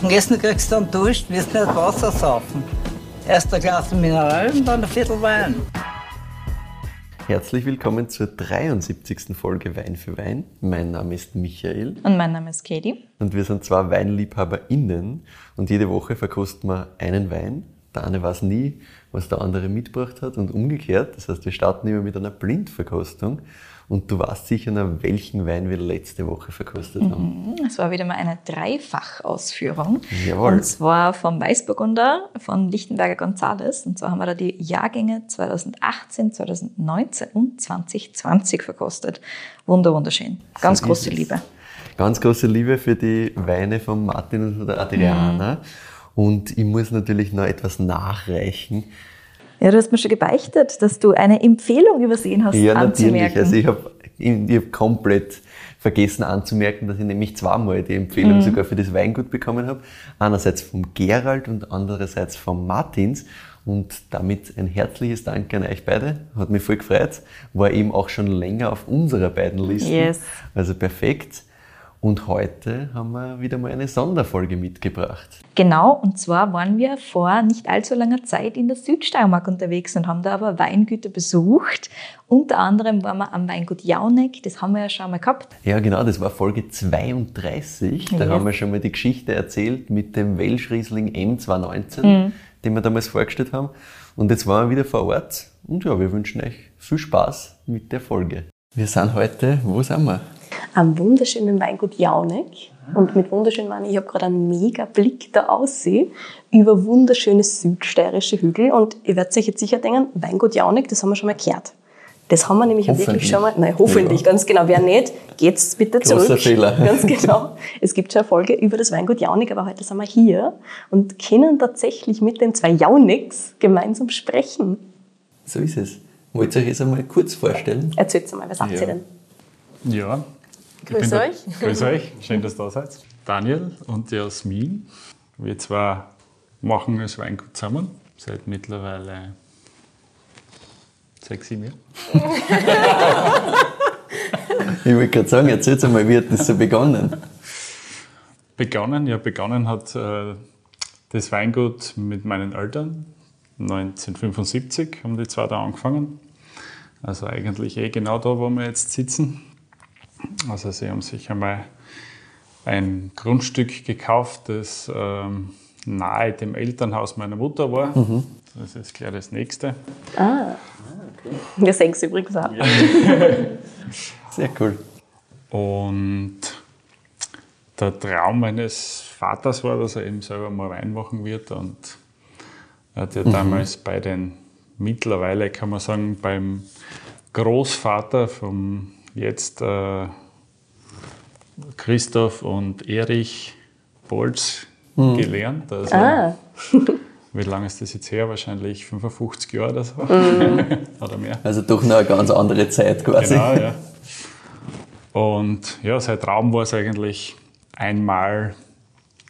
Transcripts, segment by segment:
Und Essen kriegst du dann Dusch, wirst nicht Wasser saufen. Erst ein Glas Mineral und dann ein Viertel Wein. Herzlich willkommen zur 73. Folge Wein für Wein. Mein Name ist Michael. Und mein Name ist Katie. Und wir sind zwei WeinliebhaberInnen. Und jede Woche verkosten wir einen Wein. Der eine weiß nie, was der andere mitgebracht hat und umgekehrt. Das heißt, wir starten immer mit einer Blindverkostung. Und du weißt sicher noch, welchen Wein wir letzte Woche verkostet haben. Mhm, es war wieder mal eine Dreifachausführung. Jawohl. Und zwar vom Weißburgunder von Lichtenberger Gonzales. Und zwar haben wir da die Jahrgänge 2018, 2019 und 2020 verkostet. Wunder, wunderschön. Ganz So große. Liebe. Ganz große Liebe für die Weine von Martin und von der Adriana. Und ich muss natürlich noch etwas nachreichen. Ja, du hast mir schon gebeichtet, dass du eine Empfehlung übersehen hast Ja, natürlich. Also ich habe ich hab komplett vergessen anzumerken, dass ich nämlich zweimal die Empfehlung Mhm. sogar für das Weingut bekommen habe. Einerseits vom Gerald und andererseits vom Martins. Und damit ein herzliches Dank an euch beide. Hat mich voll gefreut. War eben auch schon länger auf unserer beiden Listen. Yes. Also perfekt. Und heute haben wir wieder mal eine Sonderfolge mitgebracht. Genau, und zwar waren wir vor nicht allzu langer Zeit in der Südsteiermark unterwegs und haben da aber Weingüter besucht. Unter anderem waren wir am Weingut Jauneck, das haben wir ja schon mal gehabt. Ja, genau, das war Folge 32. Da Yes. haben wir schon mal die Geschichte erzählt mit dem Welschriesling M219, Mhm. den wir damals vorgestellt haben. Und jetzt waren wir wieder vor Ort. Und ja, wir wünschen euch viel Spaß mit der Folge. Wir sind heute, wo sind wir? Am wunderschönen Weingut Jauneck. Und mit wunderschön meine ich, ich habe gerade einen mega Blick da aussehen über wunderschöne südsteirische Hügel. Und ihr werdet euch jetzt sicher denken, Weingut Jauneck, das haben wir schon mal gehört. Das haben wir nämlich wirklich schon mal, nein, hoffentlich, Ja. ganz genau. Wer nicht, geht's bitte Großer zurück. Fehler. Ganz genau. Es gibt schon eine Folge über das Weingut Jauneck, aber heute sind wir hier und können tatsächlich mit den zwei Jaunecks gemeinsam sprechen. So ist es. Wollt ihr euch jetzt einmal kurz vorstellen? Erzählt's mal, was habt Ja. ihr denn? Ja. Grüß euch. Grüß euch, schön, dass ihr da seid. Daniel und Jasmin. Wir zwei machen das Weingut zusammen seit mittlerweile sechs, sieben Jahren. Ich wollte gerade sagen, erzählt einmal, wie hat das so begonnen? Begonnen, ja, begonnen hat äh, das Weingut mit meinen Eltern. 1975 haben die zwei da angefangen. Also eigentlich eh genau da, wo wir jetzt sitzen. Also sie haben sich einmal ein Grundstück gekauft, das ähm, nahe dem Elternhaus meiner Mutter war. Das ist gleich das nächste. Wir sehen es übrigens auch. Sehr cool. Und der Traum meines Vaters war, dass er eben selber mal Wein machen wird. Und er hat ja damals bei den, mittlerweile kann man sagen, beim Großvater vom jetzt äh, Christoph und Erich Bolz gelernt. Also, Ah. Wie lange ist das jetzt her? Wahrscheinlich 55 Jahre oder so. oder mehr. Also doch noch eine ganz andere Zeit quasi. Genau, ja. Und ja, sein Traum war es eigentlich einmal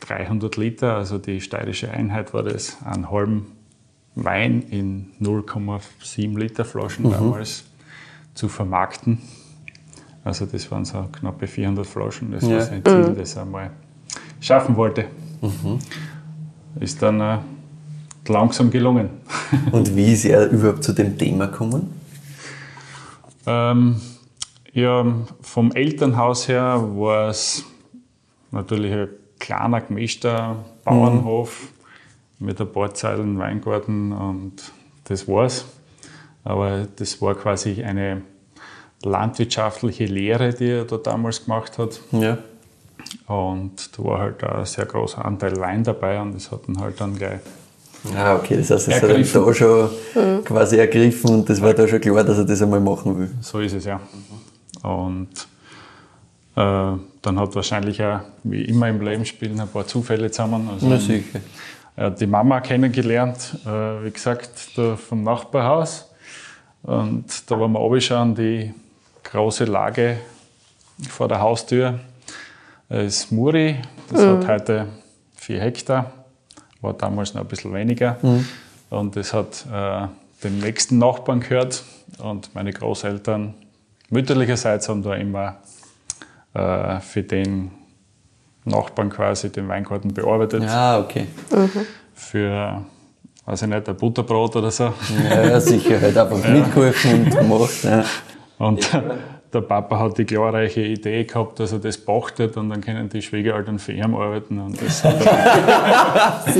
300 Liter, also die steirische Einheit war das, einen halben Wein in 0,7 Liter Flaschen damals zu vermarkten. Also das waren so knappe 400 Flaschen, das Ja. war sein Ziel, das er mal schaffen wollte. Ist dann äh, langsam gelungen. Und wie ist er überhaupt zu dem Thema gekommen? Ähm, ja, vom Elternhaus her war es natürlich ein kleiner gemischter Bauernhof mit ein paar Zeilen Weingarten und das war's. Aber das war quasi eine landwirtschaftliche Lehre, die er da damals gemacht hat. Ja. Und da war halt auch ein sehr großer Anteil Wein dabei und das hat ihn halt dann gleich Ah, okay, das heißt, es hat Ergriffen. da schon quasi ergriffen und das war da schon klar, dass er das einmal machen will. So ist es ja. Und äh, dann hat wahrscheinlich auch, wie immer im Leben spielen, ein paar Zufälle zusammen. Also, Na sicher. er hat die Mama kennengelernt, äh, wie gesagt, da vom Nachbarhaus. Und da waren wir runterschauen, die große Lage vor der Haustür. Das ist Muri, das hat heute vier Hektar, war damals noch ein bisschen weniger. Und das hat äh, dem nächsten Nachbarn gehört. Und meine Großeltern mütterlicherseits haben da immer äh, für den Nachbarn quasi den Weingarten bearbeitet. Ah, okay. Für, weiß ich nicht, ein Butterbrot oder so. Ja, ja sicher, halt einfach mitgeholfen und gemacht. Ja. Und der Papa hat die glorreiche Idee gehabt, dass er das pachtet und dann können die Schwiegereltern für ihn arbeiten. Und das, das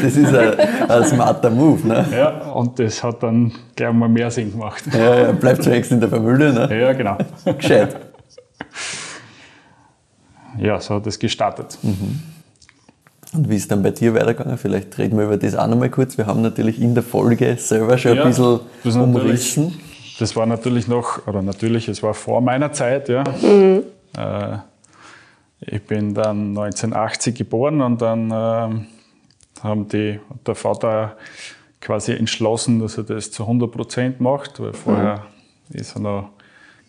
ist ein, ein smarter Move. Ne? ja, und das hat dann gleich mal mehr Sinn gemacht. Ja, ja, bleibt zunächst in der Familie. Ne? Ja, genau. Gescheit. Ja, so hat es gestartet. Und wie ist dann bei dir weitergegangen? Vielleicht reden wir über das auch nochmal kurz. Wir haben natürlich in der Folge selber schon Ja, ein bisschen umrissen. Das war natürlich noch, oder natürlich, es war vor meiner Zeit, ja. Äh, ich bin dann 1980 geboren und dann ähm, haben die, der Vater quasi entschlossen, dass er das zu 100 Prozent macht, weil vorher ist er noch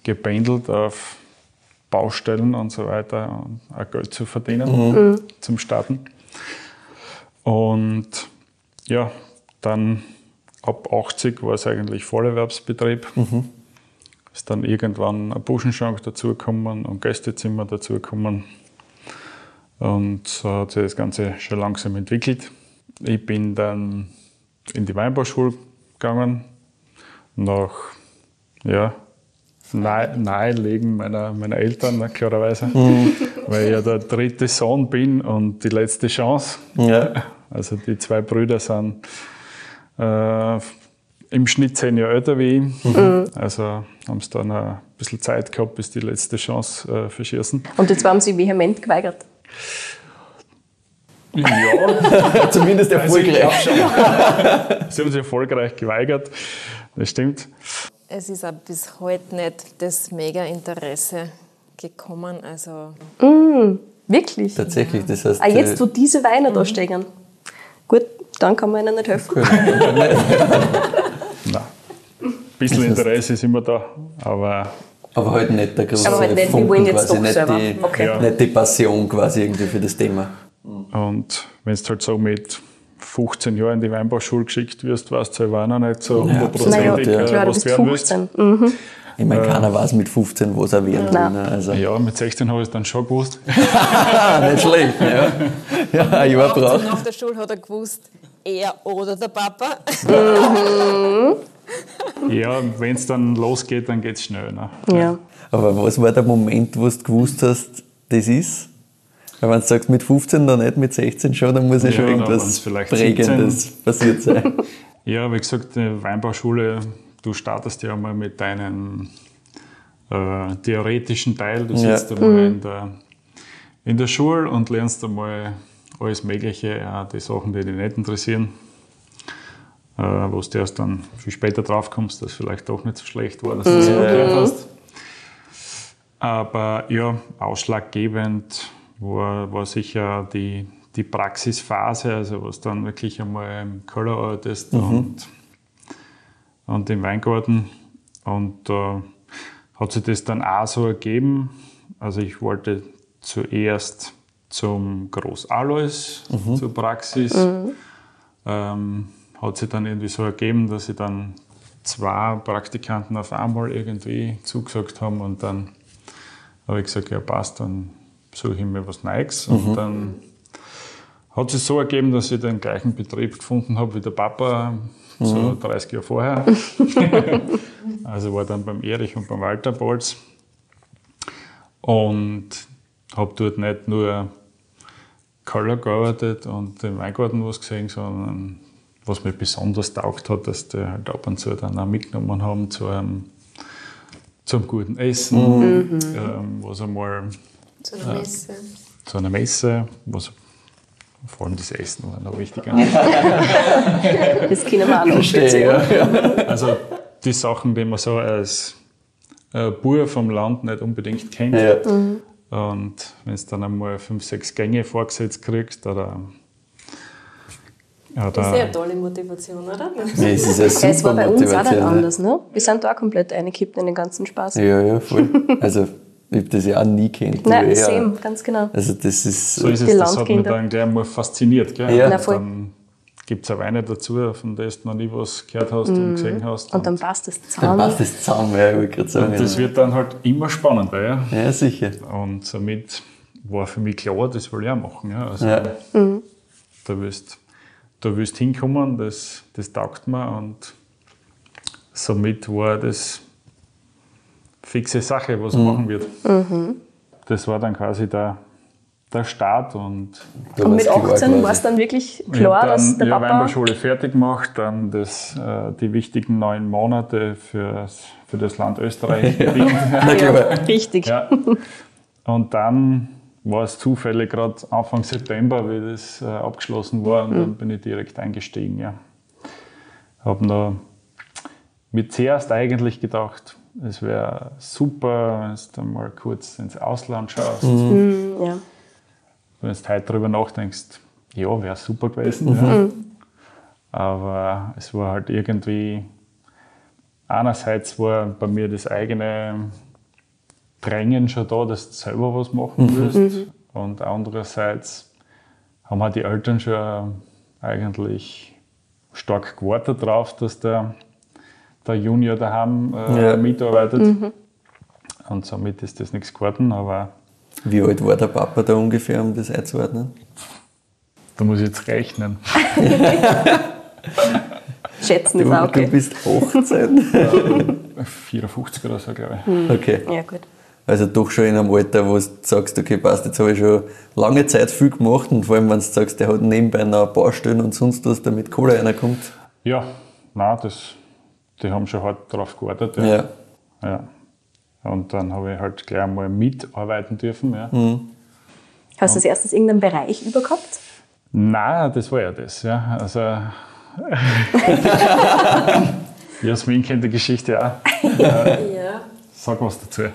gependelt auf Baustellen und so weiter, um auch Geld zu verdienen zum Starten. Und ja, dann ab 80 war es eigentlich Vollerwerbsbetrieb. Ist dann irgendwann ein Buschenschrank dazugekommen und Gästezimmer dazugekommen. Und so hat sich das Ganze schon langsam entwickelt. Ich bin dann in die Weinbauschule gegangen, nach ja, nahe, Nahelegen meiner, meiner Eltern, ne, klarerweise, weil ich ja der dritte Sohn bin und die letzte Chance. Ja. Also die zwei Brüder sind äh, im Schnitt zehn Jahre älter wie ich. Also haben sie dann ein bisschen Zeit gehabt, bis die letzte Chance äh, verschießen. Und jetzt haben sie vehement geweigert. Ja, Zumindest erfolgreich. sie haben sich erfolgreich geweigert. Das stimmt. Es ist auch bis heute nicht das Mega-Interesse gekommen. Also Wirklich? Tatsächlich, das heißt. Ah, jetzt, wo äh, diese Weine da stehen. Gut, dann kann man ihnen nicht helfen. Nein. Ein bisschen Interesse ist immer da, aber aber halt nicht der große Aber halt nicht, Funken wollen jetzt quasi, doch nicht selber. die, Okay. Ja. nicht die Passion quasi irgendwie für das Thema. Und wenn du halt so mit 15 Jahren in die Weinbauschule geschickt wirst, weißt du selber auch noch nicht so hundertprozentig, ja. äh, du was du werden willst. 15. Mhm. Ich meine, keiner weiß mit 15, was er werden will. Ne? Also, Ja, mit 16 habe ich es dann schon gewusst. nicht schlecht. Ja, ja ein Jahr braucht. nach der Schule hat er gewusst, er oder der Papa. Ja, wenn es dann losgeht, dann geht es schnell. Ne? Ja. Aber was war der Moment, wo du gewusst hast, das ist? Weil wenn du sagst, mit 15 noch nicht, mit 16 schon, dann muss ja, Ja, schon dann irgendwas vielleicht Prägendes passiert sein. Ja, wie gesagt, die Weinbauschule, du startest ja mal mit deinem äh, theoretischen Teil. Du Ja. sitzt einmal in, der, in der Schule und lernst einmal alles Mögliche, auch die Sachen, die dich nicht interessieren. Äh, wo du erst dann viel später drauf kommst, dass vielleicht doch nicht so schlecht war, dass du es so gelernt hast. Aber ja, ausschlaggebend war, war sicher die, die Praxisphase, also was dann wirklich einmal im Keller arbeitest und, und im Weingarten. Und da hat sich das dann auch so ergeben. Also ich wollte zuerst zum Groß Alois zur Praxis. Ähm, hat sich dann irgendwie so ergeben, dass sie dann zwei Praktikanten auf einmal irgendwie zugesagt haben und dann habe ich gesagt, ja passt, dann suche ich mir was Neues. Und dann hat sich so ergeben, dass ich den gleichen Betrieb gefunden habe wie der Papa, so 30 Jahre vorher. also war dann beim Erich und beim Walter Bolz. Und habe dort nicht nur Keller gearbeitet und im Weingarten was gesehen, sondern was mir besonders taugt hat, dass die halt ab und zu dann auch mitgenommen haben zu einem, zum guten Essen, ähm, was einmal Zu der Messe. zu einer Messe, was vor allem das Essen war noch wichtiger. Das können wir auch noch Verstehe, ja. Also die Sachen, die man so als äh, Bauer vom Land nicht unbedingt kennt. Ja. Und wenn du dann einmal fünf, sechs Gänge vorgesetzt kriegst, oder ja, Das ist ja eine tolle Motivation, oder? Ja, es ist eine super Es war bei uns auch nicht anders, ne? Wir sind da auch komplett eingekippt in den ganzen Spaß. Ja, ja, voll. Also, ich habe das ja auch nie kennt. Nein, ja. same, ganz genau. Also, das ist. so ist es, das hat mich dann gleich mal fasziniert. Gell? Ja. Na, voll. dann gibt es auch Weine dazu, von denen du noch nie was gehört hast und gesehen hast. Mhm. Und dann passt das Dann zusammen. passt das zusammen, ja, ich gerade sagen. das ja. wird dann halt immer spannender. Ja? ja, sicher. Und somit war für mich klar, das will ich auch machen. Ja. Also, Ja. Da willst da willst hinkommen, das, das taugt mir und somit war das fixe Sache, was er machen wird. Das war dann quasi der, der Start und Da Und mit klar 18 quasi. war es dann wirklich ich klar, dann dass der ja, Papa... Weinbauschule fertig gemacht, dann das, äh, die wichtigen neun Monate fürs, für das Land Österreich klar. Richtig. Ja. Und dann war es zufällig gerade Anfang September, wie das äh, abgeschlossen war, und dann bin ich direkt eingestiegen. Ja. Habe noch mir zuerst eigentlich gedacht, es wäre super, wenn du mal kurz ins Ausland schaust. Mm, ja. Wenn du heute darüber nachdenkst, ja, wäre super gewesen. Ja. Aber es war halt irgendwie, einerseits war bei mir das eigene Drängen schon da, dass du selber was machen willst. Und andererseits haben halt die Eltern schon eigentlich stark gewartet darauf, dass der, der Junior daheim äh, Ja. mitarbeitet. Und somit ist das nichts geworden, aber Wie alt war der Papa da ungefähr, um das einzuordnen? da muss ich jetzt rechnen. Schätzen Du, ist auch du okay. bist 18. 54 oder so, glaube ich. Okay. Ja, gut. Also doch schon in einem Alter, wo du sagst, okay, passt, jetzt habe ich schon lange Zeit viel gemacht und vor allem, wenn du sagst, der hat nebenbei noch Baustellen und sonst was, damit Kohle reinkommt. Ja, nein, das, die haben schon hart darauf gewartet. Ja. ja. Und dann habe ich halt gleich einmal mitarbeiten dürfen. Ja. Hast du als erstes irgendeinen Bereich übergehabt? Nein, das war ja das. Ja. Also, Jasmin kennt die Geschichte auch. Ja. Sag was dazu.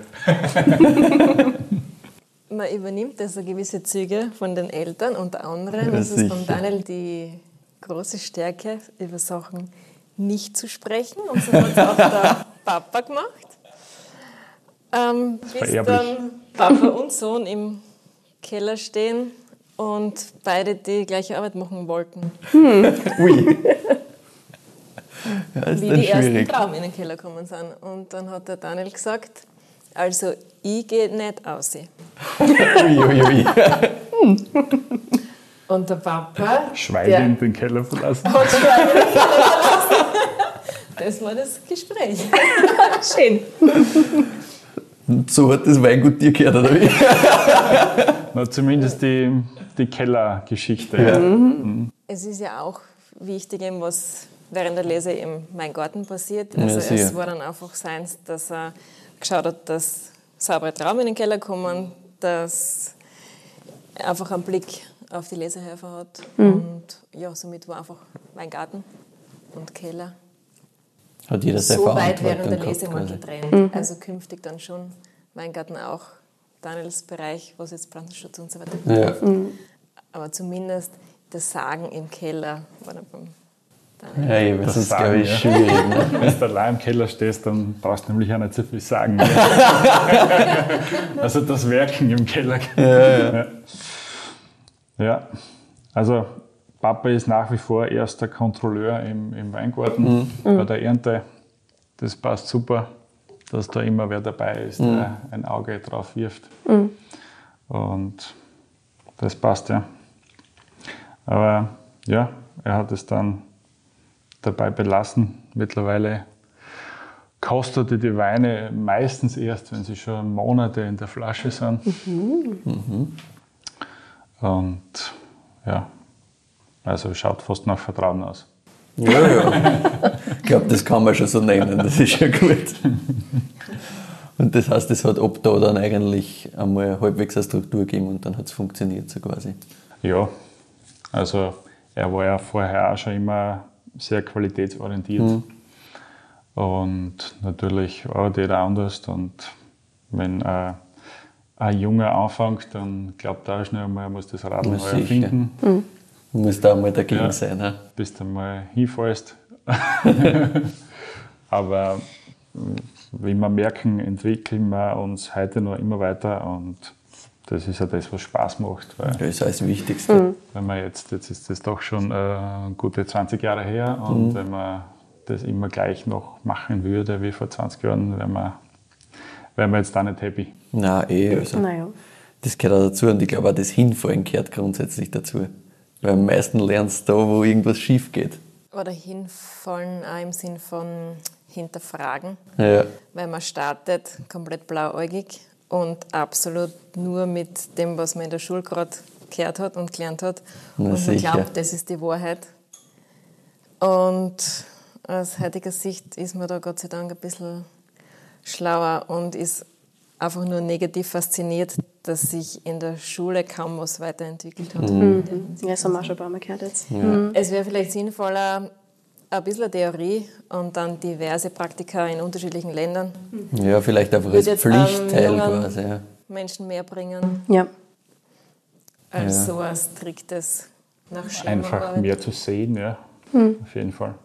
Man übernimmt also gewisse Züge von den Eltern, unter anderem Ja, ist es von. Daniel die große Stärke, über Sachen nicht zu sprechen. Und so hat es auch der Papa gemacht. Ähm, bis dann Papa und Sohn im Keller stehen und beide die gleiche Arbeit machen wollten. Ui. Ja, ist wie die ersten schwierig. Traum in den Keller gekommen sind. Und dann hat der Daniel gesagt, also ich gehe nicht aus. Ui, ui, ui. Und der Papa, Schweigend den Keller verlassen. hat Schweigen in den Keller verlassen. Das war das Gespräch. Schön. So hat das Weingut dir gehört, oder wie? Na, zumindest die, die Kellergeschichte. Ja. Es ist ja auch wichtig, eben, was während der Lese im Mein Garten passiert. Also sicher. es war dann einfach seins, dass er geschaut hat, dass saubere Trauben in den Keller kommen, dass er einfach einen Blick auf die Lesehelfer hat. Und ja, somit war einfach Weingarten und Keller Hat jeder seine so weit während der Lese mal getrennt. Also künftig dann schon Weingarten auch Daniels Bereich, was jetzt Pflanzenschutz und so weiter Ja. Aber zumindest das Sagen im Keller war dann beim Daniel. Ja, eben, Das sonst Sagen, glaube ich ja. schwierig. Ne? Wenn du allein im Keller stehst, dann brauchst du nämlich auch nicht so viel sagen. also das Werken im Keller. Ja, ja. also Papa ist nach wie vor erster Kontrolleur im, im Weingarten bei der Ernte. Das passt super, dass da immer wer dabei ist, der ein Auge drauf wirft. Und das passt ja. Aber ja, er hat es dann dabei belassen. Mittlerweile kostete die Weine meistens erst, wenn sie schon Monate in der Flasche sind. Und ja, also schaut fast nach Vertrauen aus. Ja, ja. Ich glaube, das kann man schon so nennen, das ist ja gut. Und das heißt, es hat ab da dann eigentlich einmal halbwegs eine Struktur gegeben und dann hat es funktioniert so quasi. Ja, also er war ja vorher auch schon immer sehr qualitätsorientiert. Und natürlich arbeitet jeder anders. Und wenn äh, ein Junger anfängt, dann glaubt er auch schnell mal, er muss das Radl neu erfinden, Du musst da mal dagegen Ja. sein. Ne? bis du mal hinfällst. Aber äh, wie wir merken, entwickeln wir uns heute noch immer weiter und das ist ja das, was Spaß macht. Weil Das ist alles das Wichtigste. wenn man jetzt, jetzt ist das doch schon äh, gute 20 Jahre her und wenn man das immer gleich noch machen würde wie vor 20 Jahren, wären wir, wären wir jetzt da nicht happy. Na eh, also Naja. Das gehört auch dazu und ich glaube auch das Hinfallen gehört grundsätzlich dazu. Weil am meisten lernst du da, wo irgendwas schief geht. Oder hinfallen auch im Sinn von hinterfragen. Ja. Weil man startet komplett blauäugig und absolut nur mit dem, was man in der Schule gerade gehört hat und gelernt hat. Na, und man glaubt, das ist die Wahrheit. Und aus heutiger Sicht ist man da Gott sei Dank ein bisschen schlauer und ist einfach nur negativ fasziniert, dass sich in der Schule kaum was weiterentwickelt hat. Mhm. Ja, das haben wir auch schon ein paar Mal gehört jetzt. Es wäre vielleicht sinnvoller, ein bisschen Theorie und dann diverse Praktika in unterschiedlichen Ländern. ja, vielleicht einfach als Pflichtteil quasi. Ja. Menschen mehr bringen Ja. als Ja. so ein striktes nach Schema Einfach mehr zu sehen, ja. Auf jeden Fall.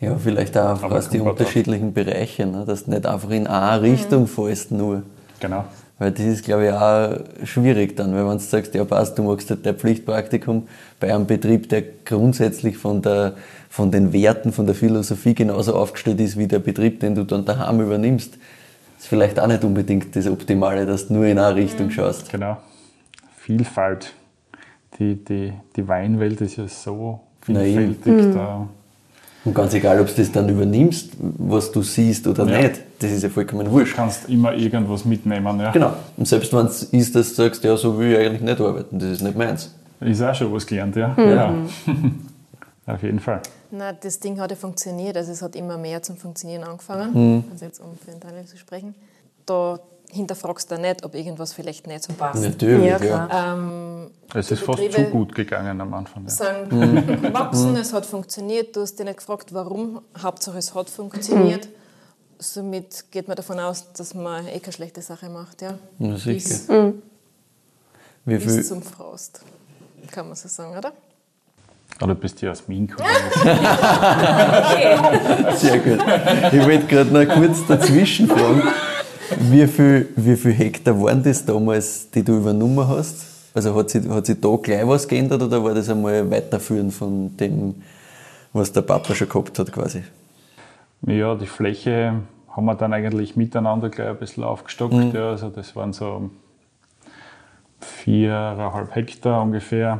ja, vielleicht auch einfach aus den unterschiedlichen Bereichen, ne? dass du nicht einfach in eine Richtung fällst nur. Genau. Weil das ist, glaube ich, auch schwierig dann, weil wenn du sagst, ja passt, du machst halt dein Pflichtpraktikum bei einem Betrieb, der grundsätzlich von, der, von den Werten, von der Philosophie genauso aufgestellt ist wie der Betrieb, den du dann daheim übernimmst, ist vielleicht auch nicht unbedingt das Optimale, dass du nur in eine Richtung schaust. Genau. Vielfalt. Die, die, die Weinwelt ist ja so vielfältig. Da, Und ganz egal, ob du das dann übernimmst, was du siehst oder Ja. nicht, das ist ja vollkommen du wurscht. kannst immer irgendwas mitnehmen. Ja. Genau. Und selbst wenn es ist, dass du sagst, ja, so will ich eigentlich nicht arbeiten, das ist nicht meins. Ist auch schon was gelernt, ja. ja. Auf jeden Fall. Na, das Ding hat ja funktioniert, also es hat immer mehr zum Funktionieren angefangen, Mhm. also jetzt um für den Teil zu sprechen. Da hinterfragst du nicht, ob irgendwas vielleicht nicht so passt. Natürlich, Ja, ja. Ähm, Es ist fast zu gut gegangen am Anfang. Ja. sind Mhm. gewachsen, es hat funktioniert, du hast dich nicht gefragt, warum, Hauptsache es hat funktioniert. Mhm. Somit geht man davon aus, dass man eh keine schlechte Sache macht. Ja. Ja, Bis, sicher. Wie bis viel, zum Frost, kann man so sagen, oder? Oder bist du aus Wien gekommen? Sehr gut. Ich wollte gerade noch kurz dazwischen fragen, wie viel, wie viel Hektar waren das damals, die du übernommen hast? Also hat sich, hat sich da gleich was geändert oder war das einmal weiterführen von dem, was der Papa schon gehabt hat quasi? Ja, die Fläche haben wir dann eigentlich miteinander gleich ein bisschen aufgestockt. Ja, also das waren so viereinhalb Hektar ungefähr.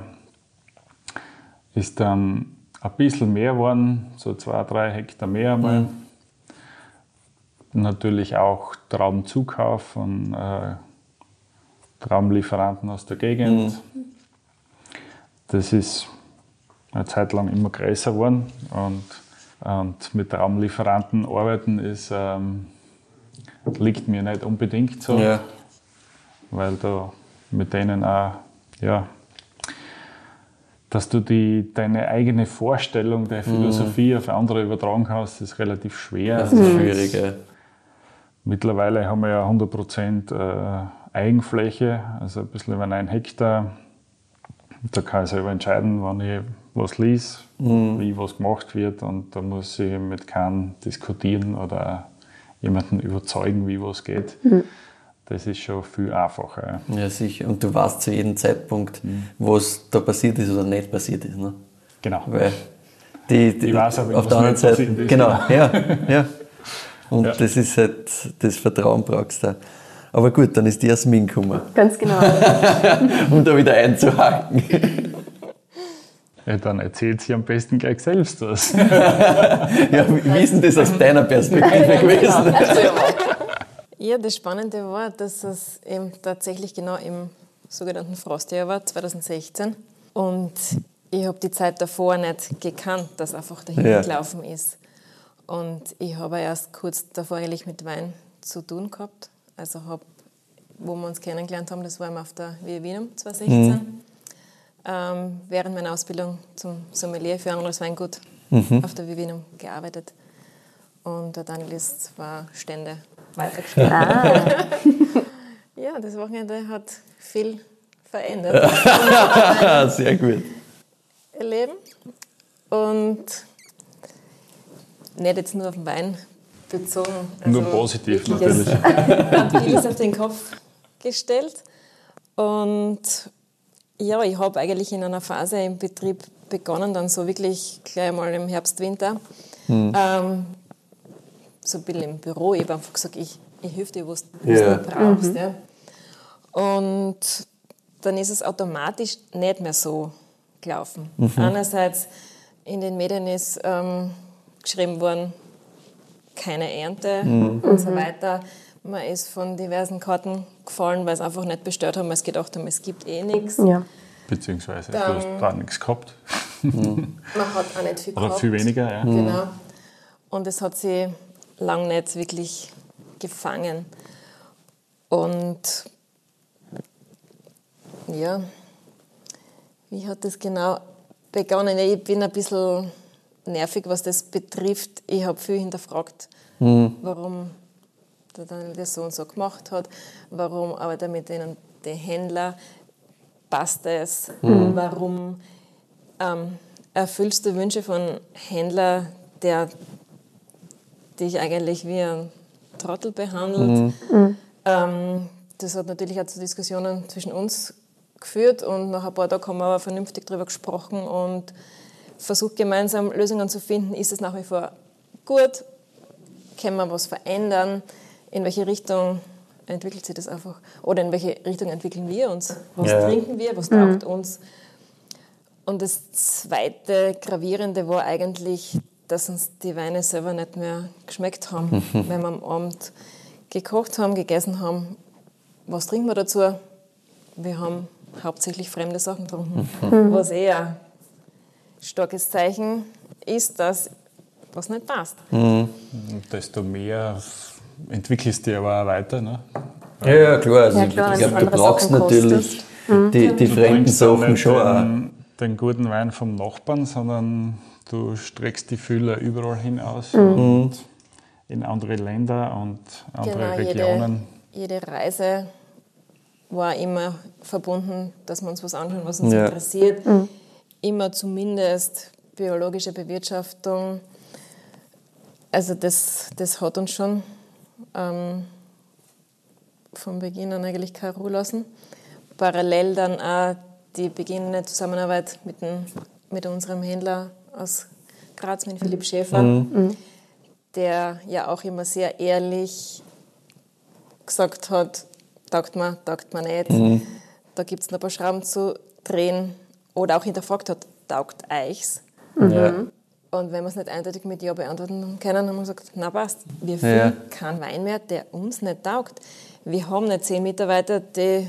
Ist dann ein bisschen mehr geworden, so zwei, drei Hektar mehr einmal. Natürlich auch Traubenzukauf von äh, Traubenlieferanten aus der Gegend. Das ist eine Zeit lang immer größer geworden und, und mit Traubenlieferanten arbeiten ist, ähm, liegt mir nicht unbedingt so, weil da mit denen auch, ja, dass du die, deine eigene Vorstellung der Philosophie auf andere übertragen kannst, ist relativ schwer. Das ist schwierig, ja. Mittlerweile haben wir ja 100% äh, Eigenfläche, also ein bisschen über einen Hektar. Da kann ich selber entscheiden, wann ich was lies, wie was gemacht wird und da muss ich mit keinem diskutieren oder jemanden überzeugen, wie was geht. Das ist schon viel einfacher. ja. Sicher. Und du weißt zu jedem Zeitpunkt, was da passiert ist oder nicht passiert ist. Ne? Genau. Weil die, die, Ich weiß wenn auf was der anderen Seite, passiert ist. genau, ja, ja. Und Ja. das ist halt, das Vertrauen brauchst du. Aber gut, dann ist die Jasmin gekommen, Ganz genau. um da wieder einzuhaken. Ja, dann erzählt sie am besten gleich selbst was. ja, wie wie ist denn das aus deiner Perspektive gewesen? Ja, das Spannende war, dass es eben tatsächlich genau im sogenannten Frostjahr war, 2016. Und ich habe die Zeit davor nicht gekannt, dass einfach dahin Ja. gelaufen ist. Und ich habe erst kurz davor eigentlich mit Wein zu tun gehabt. Also habe, wo wir uns kennengelernt haben, das war eben auf der Via Wienum 2016. Ähm, während meiner Ausbildung zum Sommelier für anderes Weingut auf der Via Wienum gearbeitet. Und der Daniel ist zwei Stände weitergestellt. Ah, Ja, das Wochenende hat viel verändert Sehr gut. ihr Leben. Und nicht jetzt nur auf den Wein bezogen. Nur positiv natürlich. Es, vieles auf den Kopf gestellt. Und ja, ich habe eigentlich in einer Phase im Betrieb begonnen, dann so wirklich gleich mal im Herbst, Winter. Ähm, so ein bisschen im Büro. Ich habe einfach gesagt, ich, ich helfe dir, was, was Ja. du brauchst. Ja. Und dann ist es automatisch nicht mehr so gelaufen. Einerseits in den Medien ist ähm, geschrieben worden, keine Ernte und so weiter. Man ist von diversen Karten gefallen, weil es einfach nicht bestört haben, weil es gedacht haben, es gibt eh nichts. Ja. Beziehungsweise du Dann- hast gar nichts gehabt. Man hat auch nicht viel Oder gehabt. viel weniger, ja. Genau. Und es hat sie lang nicht wirklich gefangen. Und ja, wie hat das genau begonnen? Ich bin ein bisschen nervig, was das betrifft. Ich habe viel hinterfragt, warum der Daniel das so und so gemacht hat, warum arbeitet er mit denen, den Händler, passt es, warum ähm, erfüllst du Wünsche von Händler, der dich eigentlich wie ein Trottel behandelt. Ähm, das hat natürlich auch zu Diskussionen zwischen uns geführt und nach ein paar Tagen haben wir aber vernünftig darüber gesprochen und versucht gemeinsam Lösungen zu finden. Ist es nach wie vor gut? Können wir was verändern? In welche Richtung entwickelt sich das einfach? Oder in welche Richtung entwickeln wir uns? Was Ja. trinken wir? Was taugt uns? Und das zweite Gravierende war eigentlich, dass uns die Weine selber nicht mehr geschmeckt haben. Wenn wir am Abend gekocht haben, gegessen haben, was trinken wir dazu? Wir haben hauptsächlich fremde Sachen getrunken. Was eher starkes Zeichen ist, dass was nicht passt. Und desto mehr entwickelst du dich aber auch weiter. Ne? Ja, ja, klar. Also Ja, klar, ich glaube, du brauchst Sachen natürlich die, die Du fremden Sachen nicht schon auch. den, den guten Wein vom Nachbarn, sondern du streckst die Fühler überall hinaus und in andere Länder und andere Genau, jede, Regionen. jede Reise war immer verbunden, dass wir uns was anschauen, was uns Ja. interessiert. Immer zumindest biologische Bewirtschaftung. Also das, das hat uns schon ähm, von Beginn an eigentlich keine Ruhe lassen. Parallel dann auch die beginnende Zusammenarbeit mit, dem, mit unserem Händler aus Graz, mit Philipp Schäfer, der ja auch immer sehr ehrlich gesagt hat, taugt mir, taugt mir nicht. Da gibt es noch ein paar Schrauben zu drehen. Oder auch hinterfragt hat, taugt euch's? Ja. Und wenn wir es nicht eindeutig mit Ja beantworten können, haben wir gesagt, na passt, wir Ja. füllen keinen Wein mehr, der uns nicht taugt. Wir haben nicht zehn Mitarbeiter, die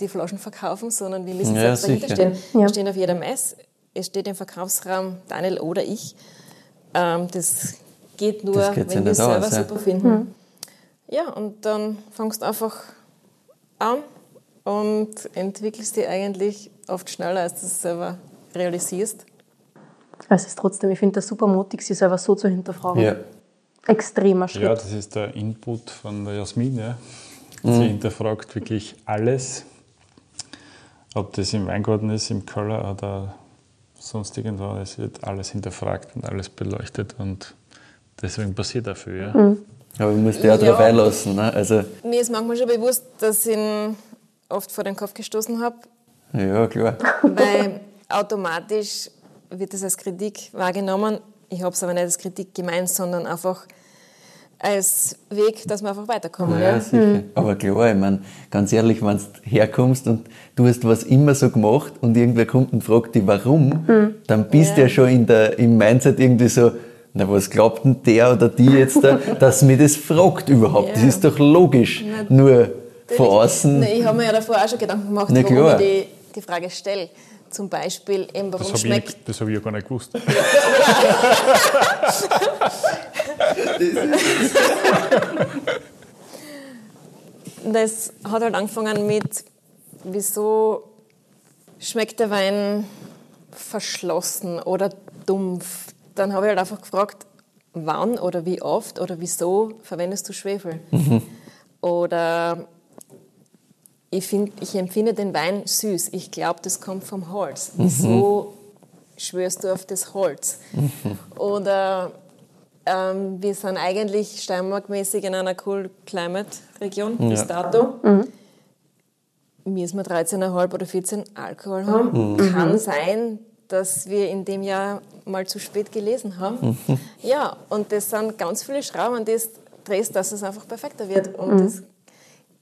die Flaschen verkaufen, sondern wir müssen Ja, selbst dahinter stehen. Ja. Wir stehen auf jeder Mess, es steht im Verkaufsraum Daniel oder ich. Ähm, das geht nur, Das wenn wir es selber aus, ja. super finden. Ja, und dann fangst du einfach an und entwickelst dich eigentlich oft schneller, als du es selber realisierst. Es ist trotzdem, ich finde das super mutig, sich selber so zu hinterfragen. Ja. Extremer Schritt. Ja, das ist der Input von der Jasmin. Ja. Sie hinterfragt wirklich alles, ob das im Weingarten ist, im Keller oder sonst irgendwo. Es wird alles hinterfragt und alles beleuchtet und deswegen passiert auch viel. Ja. Aber ich muss dich auch Ja. darauf einlassen. Ne? Also, Mir ist manchmal schon bewusst, dass ich ihn oft vor den Kopf gestoßen habe, ja, klar. weil automatisch wird das als Kritik wahrgenommen. Ich habe es aber nicht als Kritik gemeint, sondern einfach als Weg, dass wir einfach weiterkommen. Ja, Ja, sicher. Aber klar, ich meine, ganz ehrlich, wenn du herkommst und du hast was immer so gemacht und irgendwer kommt und fragt dich, warum, dann bist du ja. Ja. schon in der, im Mindset irgendwie so, na, was glaubt denn der oder die jetzt da, dass mir das fragt überhaupt? Das Ja. ist doch logisch. Nur von außen. Nee, ich habe mir ja davor auch schon Gedanken gemacht, Na warum klar. ich die, die Frage stelle. Zum Beispiel, eben, warum Das habe schmeckt ich, das hab ich ja gar nicht gewusst. Das hat halt angefangen mit, wieso schmeckt der Wein verschlossen oder dumpf? Dann habe ich halt einfach gefragt, wann oder wie oft oder wieso verwendest du Schwefel? Oder ich, find, ich empfinde den Wein süß. Ich glaube, das kommt vom Holz. Wieso schwörst du auf das Holz? Oder ähm, wir sind eigentlich Steiermark-mäßig in einer Cool Climate Region bis dato. Müssen wir 13,5 oder 14 Alkohol haben. Kann sein, dass wir in dem Jahr mal zu spät gelesen haben. Ja, und das sind ganz viele Schrauben, die es drehst, dass es einfach perfekter wird. Und das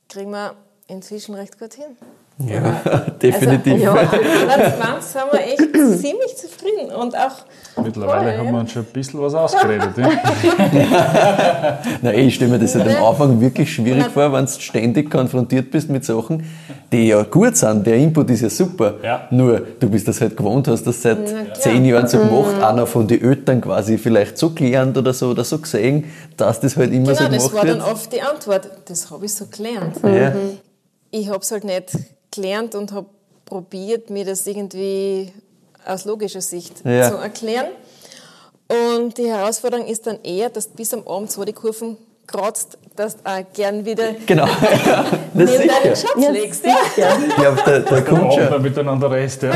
kriegen wir inzwischen recht gut hin. Ja, definitiv. Also, ja, 21 sind wir echt ziemlich zufrieden. Und auch Mittlerweile vorher, haben wir uns schon ein bisschen was ausgeredet. Ja. Nein, ich stelle mir das halt am Anfang wirklich schwierig vor, wenn du ständig konfrontiert bist mit Sachen, die ja gut sind. Der Input ist ja super. Ja. Nur, du bist das halt gewohnt, hast das seit zehn Jahren so gemacht, einer von den Eltern quasi vielleicht so gelernt oder so oder so gesehen, dass das halt immer so Genau, das gemacht war wird. dann oft die Antwort. Das habe ich so gelernt. ja. Ich habe es halt nicht gelernt und habe probiert, mir das irgendwie aus logischer Sicht Ja. zu erklären. Und die Herausforderung ist dann eher, dass bis am Abend so die Kurven kratzt, dass du auch gern wieder Genau. Ja, neben deinen. Schatz legst. Ja. Ich glaube, da, da kommt schon. dann miteinander rest. Ja.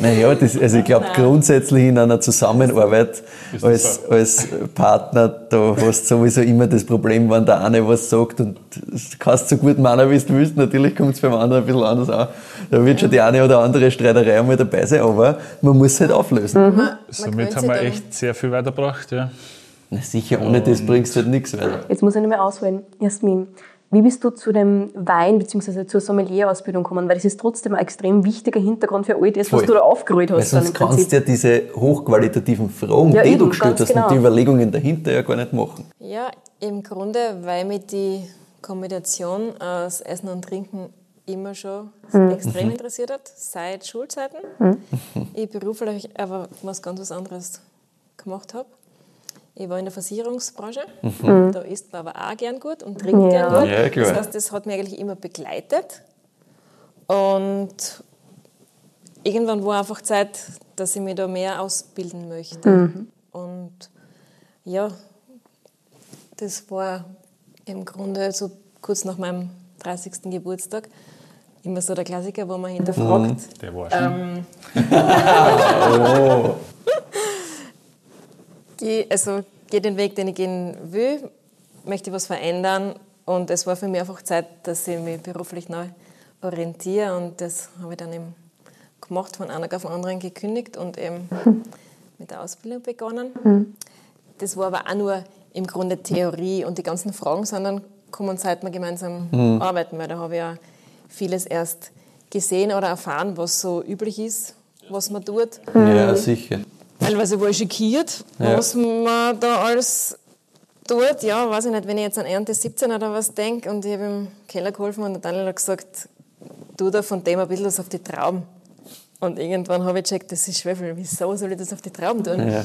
Naja, das, also ich glaube grundsätzlich in einer Zusammenarbeit als, als Partner, da hast du sowieso immer das Problem, wenn der eine was sagt und das kannst so gut meinen, wie du willst. Natürlich kommt es beim anderen ein bisschen anders an. Da wird schon die eine oder andere Streiterei einmal dabei sein, aber man muss es halt auflösen. Man Somit haben wir echt sehr viel weitergebracht. Ja. Na sicher, ohne das bringst du halt nichts weiter. Jetzt muss ich noch mal ausholen. Jasmin, wie bist du zu dem Wein bzw. zur Sommelier-Ausbildung gekommen? Weil das ist trotzdem ein extrem wichtiger Hintergrund für all das, was Voll. du da aufgerollt Weil hast. dann sonst im kannst Prinzip. du ja diese hochqualitativen Fragen, Ja, die eben, du gestellt hast und genau. die Überlegungen dahinter ja gar nicht machen. Ja, im Grunde, weil mich die Kombination aus Essen und Trinken immer schon extrem interessiert hat, seit Schulzeiten. Ich beruflich aber was ganz was anderes gemacht habe. Ich war in der Versicherungsbranche, da isst man aber auch gern gut und trinkt Ja. gern gut. Ja. Das heißt, das hat mich eigentlich immer begleitet. Und irgendwann war einfach Zeit, dass ich mich da mehr ausbilden möchte. Und ja, das war im Grunde so kurz nach meinem 30. Geburtstag immer so der Klassiker, wo man hinterfragt, Der war schon. ähm, Oh. geh, also geh den Weg, den ich gehen will, möchte was verändern. Und es war für mich einfach Zeit, dass ich mich beruflich neu orientiere. Und das habe ich dann eben gemacht, von einem auf den anderen gekündigt und eben mit der Ausbildung begonnen. Das war aber auch nur im Grunde Theorie. Und die ganzen Fragen sind dann kommen, seit wir gemeinsam arbeiten, weil da habe ich ja vieles erst gesehen oder erfahren, was so üblich ist, was man tut. Ja, sicher. Teilweise war ich schockiert, Ja. was man da alles tut. Ja, weiß ich nicht, wenn ich jetzt an Ernte 17 oder was denke und ich habe im Keller geholfen und der Daniel hat gesagt, tu da von dem ein bisschen was auf die Trauben. Und irgendwann habe ich gecheckt, das ist Schwefel. Wieso soll ich das auf die Trauben tun? Ja.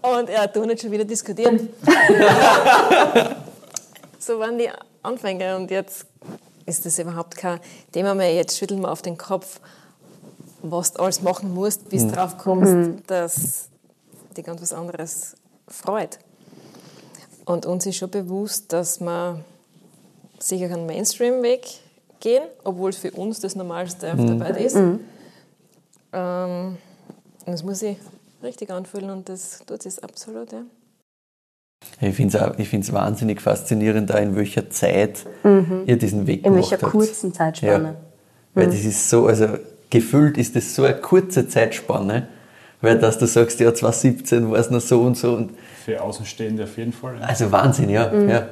Und er tut nicht schon wieder diskutieren. so waren die Anfänge und jetzt ist das überhaupt kein Thema mehr. Jetzt schütteln wir auf den Kopf, was du alles machen musst, bis du drauf kommst, dass dich ganz was anderes freut. Und uns ist schon bewusst, dass wir sicher einen Mainstream-Weg gehen, obwohl es für uns das Normalste auf der Welt ist. Ähm, und das muss ich richtig anfühlen und das tut es absolut, ja. Ich finde es wahnsinnig faszinierend, auch in welcher Zeit ihr diesen Weg In gemacht welcher habt. kurzen Zeitspanne. Ja. Weil das ist so, also gefühlt ist das so eine kurze Zeitspanne, weil dass du sagst, ja 2017 war es noch so und so. Und, Für Außenstehende auf jeden Fall. Ja. also Wahnsinn, ja. ja.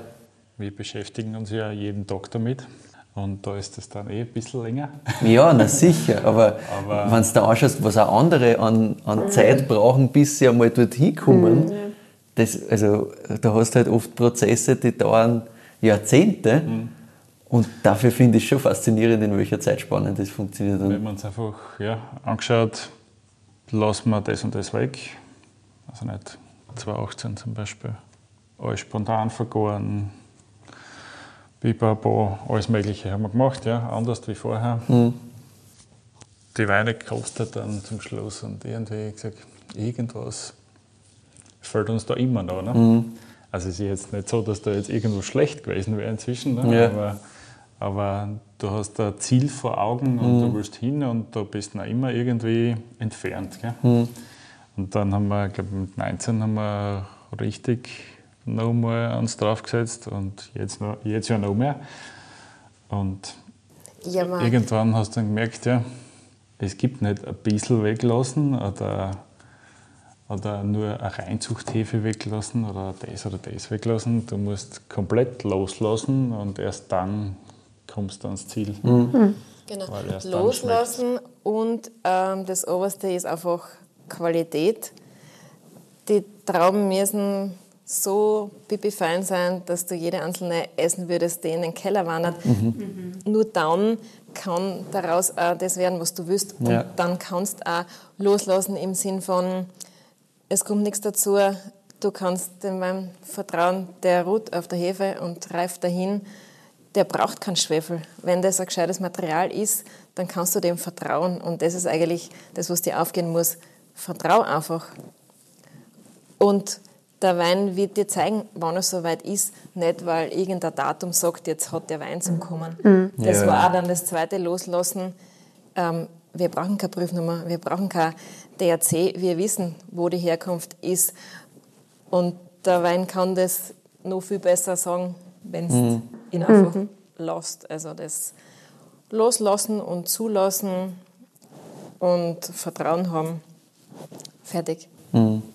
Wir beschäftigen uns ja jeden Tag damit. Und da ist es dann eh ein bisschen länger. Ja, na sicher, aber, Aber- wenn du da anschaust, was auch andere an, an Zeit brauchen, bis sie einmal dorthin kommen, das, also, da hast du halt oft Prozesse, die dauern Jahrzehnte. Und dafür finde ich es schon faszinierend, in welcher Zeitspanne das funktioniert. Wenn man es einfach ja, angeschaut, lassen wir das und das weg. Also nicht 2018 zum Beispiel. Alles spontan vergoren. Bipapo, alles Mögliche haben wir gemacht, ja, anders wie vorher. Die Weine gekostet dann zum Schluss und irgendwie gesagt, irgendwas fällt uns da immer noch. Ne? Also es ist jetzt nicht so, dass da jetzt irgendwo schlecht gewesen wäre inzwischen, ne? Ja. aber, aber du hast ein Ziel vor Augen und du willst hin und du bist noch immer irgendwie entfernt. Gell? Und dann haben wir, ich glaube mit 19 haben wir richtig nochmal uns draufgesetzt und jetzt, noch, jetzt ja noch mehr. Und Ja, irgendwann hast du dann gemerkt, ja, es gibt nicht ein bisschen weglassen oder, oder nur eine Reinzuchthefe weglassen oder das oder das weglassen. Du musst komplett loslassen und erst dann kommst du ans Ziel. Genau. Weil erst dann Loslassen und ähm, das Oberste ist einfach Qualität. Die Trauben müssen so pipifein sein, dass du jede einzelne essen würdest, die in den Keller wandert. Nur dann kann daraus auch das werden, was du willst. Und Ja. dann kannst du auch loslassen im Sinn von, es kommt nichts dazu, du kannst dem Wein vertrauen, der ruht auf der Hefe und reift dahin. Der braucht keinen Schwefel. Wenn das ein gescheites Material ist, dann kannst du dem vertrauen. Und das ist eigentlich das, was dir aufgehen muss. Vertrau einfach. Und der Wein wird dir zeigen, wann er soweit ist. Nicht, weil irgendein Datum sagt, jetzt hat der Wein zum Kommen. Das Ja. war auch dann das zweite Loslassen. Ähm, wir brauchen keine Prüfnummer, wir brauchen kein DRC. Wir wissen, wo die Herkunft ist. Und der Wein kann das noch viel besser sagen, wenn es ihn einfach lässt. Also das Loslassen und Zulassen und Vertrauen haben. Fertig.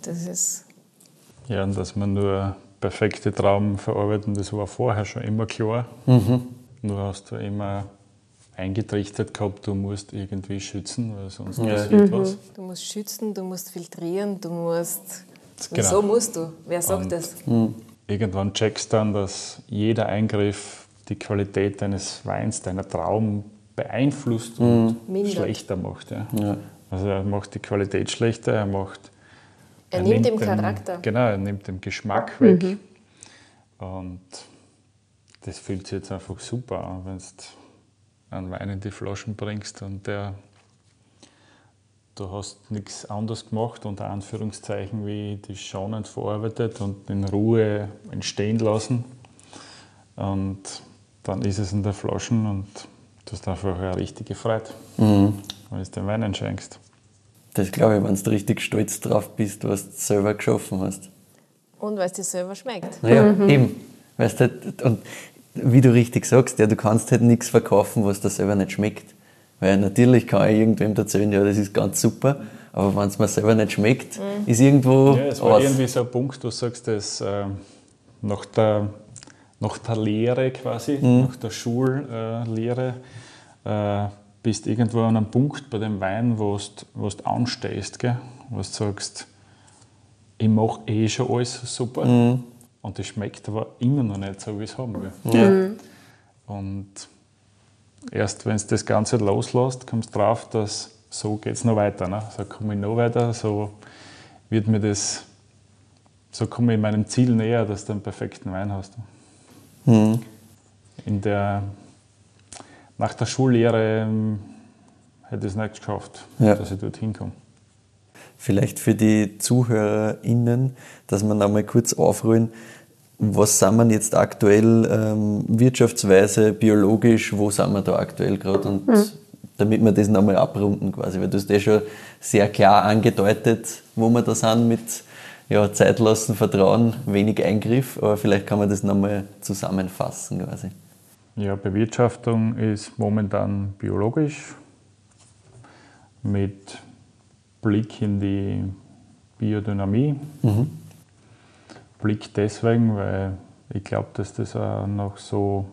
Das ist Ja, und dass man nur perfekte Trauben verarbeiten, das war vorher schon immer klar. Nur hast du immer eingetrichtert gehabt, du musst irgendwie schützen, weil sonst passiert was. Du musst schützen, du musst filtrieren, du musst. Genau. Wieso musst du? Wer sagt Und- das? Irgendwann checkst du dann, dass jeder Eingriff die Qualität deines Weins, deiner Trauben beeinflusst und Mindert. schlechter macht. Ja. Also er macht die Qualität schlechter, er macht Er nimmt den Charakter. Genau, er nimmt den Geschmack weg. Und das fühlt sich jetzt einfach super an, wenn du einen Wein in die Flaschen bringst und der, du hast nichts anderes gemacht, unter Anführungszeichen, wie die schonend verarbeitet und in Ruhe entstehen lassen. Und dann ist es in der Flaschen und du hast einfach eine richtige Freude, wenn du es den Wein schenkst. Das glaube ich, wenn du richtig stolz drauf bist, was du selber geschaffen hast. Und weil es dir selber schmeckt. Naja, eben. Weißt du, und wie du richtig sagst, ja, du kannst halt nichts verkaufen, was dir selber nicht schmeckt. Weil natürlich kann ich irgendwem erzählen, ja, das ist ganz super, aber wenn es mir selber nicht schmeckt, ist irgendwo Ja, es war aus. irgendwie so ein Punkt, du sagst, dass äh, nach, der, nach der Lehre quasi, nach der Schullehre, äh, bist irgendwo an einem Punkt bei dem Wein, wo du anstehst, gell? wo du sagst, ich mache eh schon alles super und das schmeckt aber immer noch nicht so, wie ich es haben will. Ja. Und erst wenn du das Ganze loslässt, kommst du drauf, dass so geht es noch weiter. Ne? So komme ich noch weiter, so wird mir das, so komme ich meinem Ziel näher, dass du einen perfekten Wein hast. In der, nach der Schullehre ähm, hätte ich es nicht geschafft, Ja. dass ich dort hinkomme. Vielleicht für die ZuhörerInnen, dass wir noch mal kurz aufrollen, was sind wir jetzt aktuell ähm, wirtschaftsweise, biologisch, wo sind wir da aktuell gerade und damit wir das nochmal abrunden quasi, weil du hast eh schon sehr klar angedeutet, wo wir da sind mit ja, Zeit lassen, Vertrauen, wenig Eingriff, aber vielleicht kann man das nochmal zusammenfassen quasi. Ja, Bewirtschaftung ist momentan biologisch mit Blick in die Biodynamie. Blick deswegen, weil ich glaube, dass das auch noch so,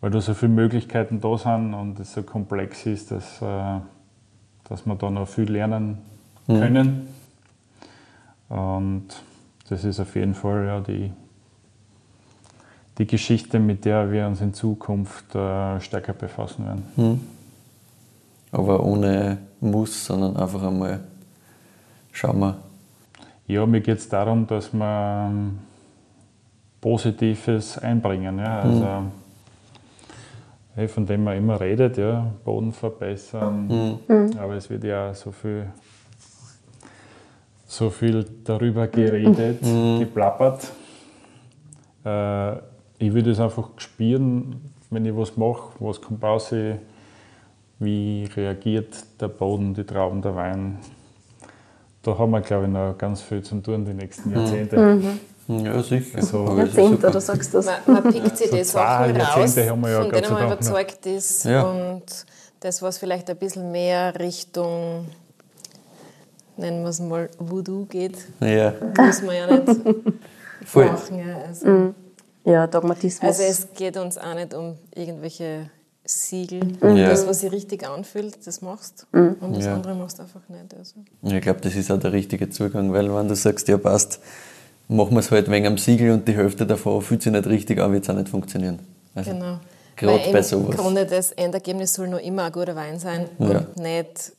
weil da so viele Möglichkeiten da sind und es so komplex ist, dass, äh, dass wir da noch viel lernen können. Und das ist auf jeden Fall ja die, die Geschichte, mit der wir uns in Zukunft äh, stärker befassen werden. Aber ohne Muss, sondern einfach einmal schauen wir. Ja, mir geht es darum, dass wir ähm, Positives einbringen. Ja? Also, hey, von dem man immer redet, ja? Boden verbessern. Aber es wird ja so viel, so viel darüber geredet, geplappert. Äh, ich würde es einfach spüren, wenn ich was mache, was kommt raus, wie reagiert der Boden, die Trauben, der Wein. Da haben wir, glaube ich, noch ganz viel zu tun die nächsten Jahrzehnte. Ja, sicher. So, das ist Jahrzehnte, du sagst das. Man, man pickt sich So die Sachen raus, Jahrzehnte haben wir ja von denen man Dank noch. überzeugt ist. Ja. Und das, was vielleicht ein bisschen mehr Richtung, nennen wir es mal, Voodoo geht, Ja, muss man ja nicht voll. machen. Ja. Also, Ja, Dogmatismus. Also es geht uns auch nicht um irgendwelche Siegel. Ja. Das, was sich richtig anfühlt, das machst. Und das Ja. andere machst du einfach nicht. Also. Ich glaube, das ist auch der richtige Zugang, weil wenn du sagst, ja passt, machen wir es halt wegen am Siegel und die Hälfte davon fühlt sich nicht richtig an, wird es auch nicht funktionieren. Also, Genau. Gerade bei im sowas. Grunde das Endergebnis soll noch immer ein guter Wein sein Ja. und nicht,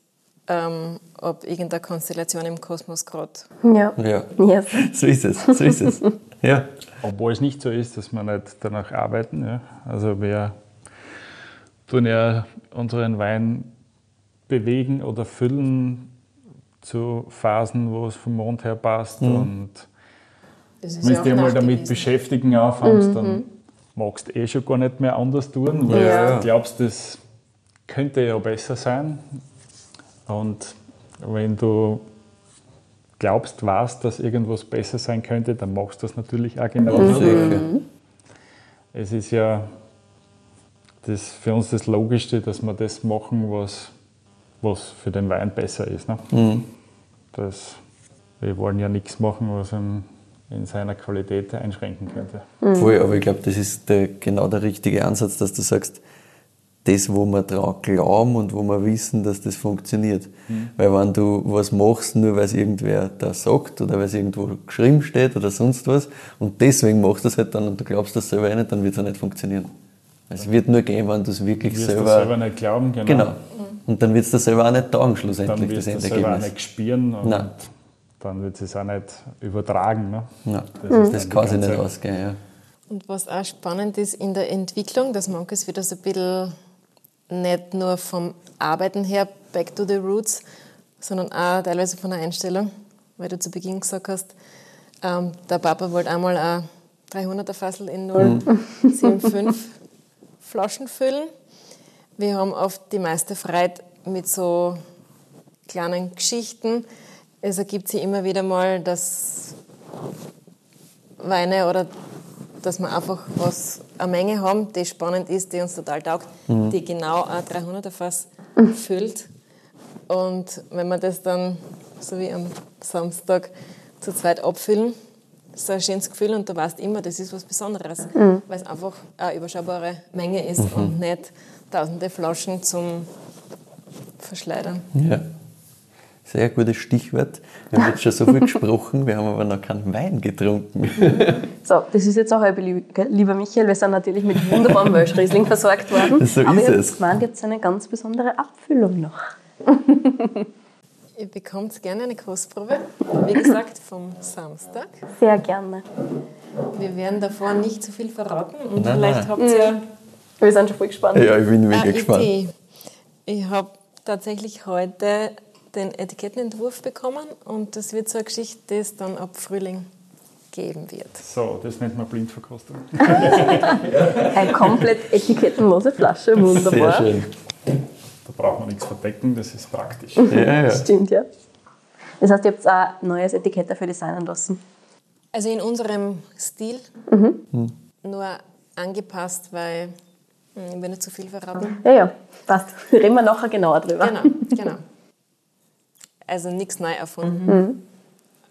ähm, ob irgendeine Konstellation im Kosmos gerade. ja. Ja, Yes. so ist es, so ist es. Ja, Obwohl es nicht so ist, dass wir nicht danach arbeiten. Ja. Also wir tun ja unseren Wein bewegen oder füllen zu Phasen, wo es vom Mond her passt. Und Das ist wenn du dich mal damit beschäftigen anfängst, dann magst du eh schon gar nicht mehr anders tun, weil Ja. du glaubst, das könnte ja besser sein. Und wenn du glaubst, weißt, dass irgendwas besser sein könnte, dann machst du das natürlich auch genauso. sicher. Es ist ja das für uns das Logischste, dass wir das machen, was, was für den Wein besser ist. Ne? Mhm. Das, wir wollen ja nichts machen, was ihn in seiner Qualität einschränken könnte. Voll, aber ich glaube, das ist der, genau der richtige Ansatz, dass du sagst, das, wo wir dran glauben und wo wir wissen, dass das funktioniert. Weil wenn du was machst, nur weil es irgendwer da sagt oder weil es irgendwo geschrieben steht oder sonst was und deswegen machst du es halt dann und du glaubst das selber eh nicht, dann wird es auch nicht funktionieren. Es wird nur gehen, wenn du es wirklich Du wirst selber... das selber nicht glauben, genau. Genau. Und dann wird es dir selber auch nicht taugen, Dann schlussendlich, das wirst du das selber auch Endergebnis. nicht spüren und Nein. dann wird es auch nicht übertragen. Ne? Nein, Das das, ist dann die kann sich nicht ausgehen, ja. Und was auch spannend ist in der Entwicklung, dass manches wieder so ein bisschen nicht nur vom Arbeiten her back to the roots, sondern auch teilweise von der Einstellung, weil du zu Beginn gesagt hast, ähm, der Papa wollte einmal ein 300er Fassel in 0,75 Flaschen füllen. Wir haben oft die meiste Freude mit so kleinen Geschichten. Es ergibt sich immer wieder mal, dass Weine oder dass wir einfach was, eine Menge haben, die spannend ist, die uns total taugt, die genau ein 300er Fass füllt. Und wenn wir das dann, so wie am Samstag, zu zweit abfüllen, ist ein schönes Gefühl und du weißt immer, das ist was Besonderes, weil es einfach eine überschaubare Menge ist und nicht tausende Flaschen zum Verschleudern. Ja. Sehr gutes Stichwort. Wir haben jetzt schon so viel gesprochen, wir haben aber noch keinen Wein getrunken. So, das ist jetzt auch gell? lieber Michael. Wir sind natürlich mit wunderbarem Welschriesling versorgt worden. So aber ist habe es. gemeint, jetzt eine ganz besondere Abfüllung noch. Ihr bekommt gerne eine Kostprobe, wie gesagt, vom Samstag. Sehr gerne. Wir werden davor nicht zu viel verraten und Nein, vielleicht nein. habt ihr Wir sind schon voll gespannt. Ja, ich bin mega eine gespannt. Idee. Ich habe tatsächlich heute den Etikettenentwurf bekommen und das wird so eine Geschichte, die es dann ab Frühling geben wird. So, das nennt man Blindverkostung. Eine komplett etikettenlose Flasche, Sehr wunderbar. schön. Da braucht man nichts verdecken, das ist praktisch. Ja, ja. Stimmt, ja. Das heißt, ihr habt auch ein neues Etikett dafür designen lassen. Also in unserem Stil, nur angepasst, weil hm, ich will nicht zu viel verraten. Ja, ja, passt. Reden wir nachher genauer drüber. Genau, genau. Also nichts neu erfunden.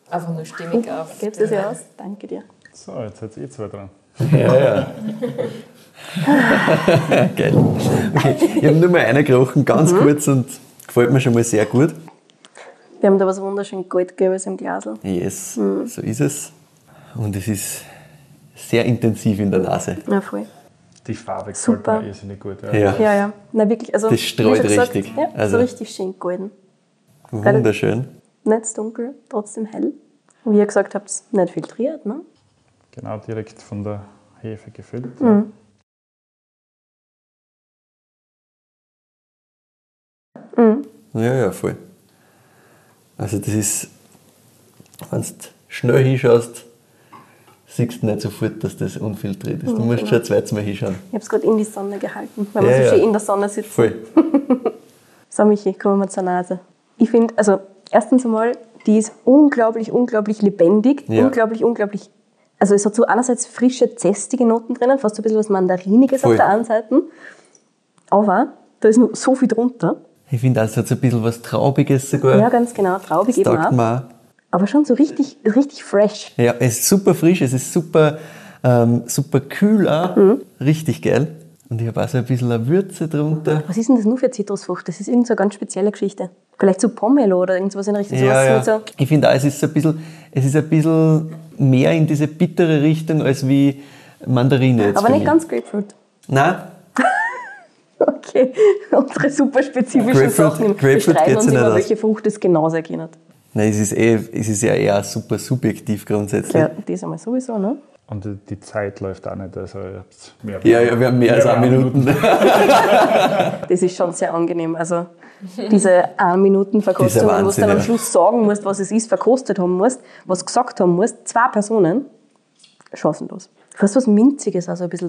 Einfach nur stimmig auf. Gebt es ja aus. Danke dir. So, jetzt seid ihr zwei dran. ja, ja. Geil. Okay. Ich habe nur mal eine gerochen, ganz kurz und gefällt mir schon mal sehr gut. Wir haben da was wunderschön Goldgelbes im Glasl. Yes, so ist es. Und es ist sehr intensiv in der Nase. Ja, voll. Die Farbe gefällt Super. mir irrsinnig gut. Ja. Ja, Ja, ja. Na, wirklich. Also, Das wie streut gesagt, richtig. Ja, Also- so richtig schön golden. wunderschön. Nicht dunkel, trotzdem hell. Und wie ihr gesagt habt, nicht filtriert, ne? Genau, direkt von der Hefe gefüllt. Mhm. Ja, ja, voll. Also das ist, wenn du schnell hinschaust, siehst du nicht sofort, dass das unfiltriert ist. Du musst schon ein zweites Mal hinschauen. Ich habe es gerade in die Sonne gehalten, weil Ja, wir so ja. schön in der Sonne sitzen. Voll. So, Michi, kommen wir zur Nase. Ich finde, also erstens einmal, die ist unglaublich, unglaublich lebendig, Ja. unglaublich, unglaublich. Also es hat so einerseits frische, zestige Noten drinnen, fast so ein bisschen was Mandariniges Voll. auf der einen Seite. Aber da ist noch so viel drunter. Ich finde, es hat so ein bisschen was Traubiges sogar. Ja, ganz genau, traubig das eben auch. Aber schon so richtig, richtig fresh. Ja, es ist super frisch, es ist super Ähm, super kühl auch, Mhm. richtig geil. Und ich habe auch so ein bisschen eine Würze drunter. Was ist denn das nur für Zitrusfrucht? Das ist irgendeine so eine ganz spezielle Geschichte. Vielleicht so Pomelo oder irgendwas in Richtung. Ja, ja. so Ich finde auch, es ist so ein bisschen, es ist ein bisschen mehr in diese bittere Richtung als wie Mandarine jetzt. aber nicht mich. ganz Grapefruit. Nein, Okay, unsere super spezifischen Grapefruit- Sachen. Grapefruit streiten uns über, welche Frucht es genauso erinnert. nein, es ist eh, es ist ja eher super subjektiv grundsätzlich. Ja, das einmal sowieso, ne? Und die- die Zeit läuft auch nicht. Also mehr Ja, ja, wir haben mehr als Ja, eine haben Minuten. Das ist schon sehr angenehm. Also diese 1 Minuten Verkostung, Dieser wo du Wahnsinn, dann am. Schluss sagen musst, was es ist, verkostet haben musst, was gesagt haben musst, zwei Personen, chancenlos. Fast was Minziges also ein bisschen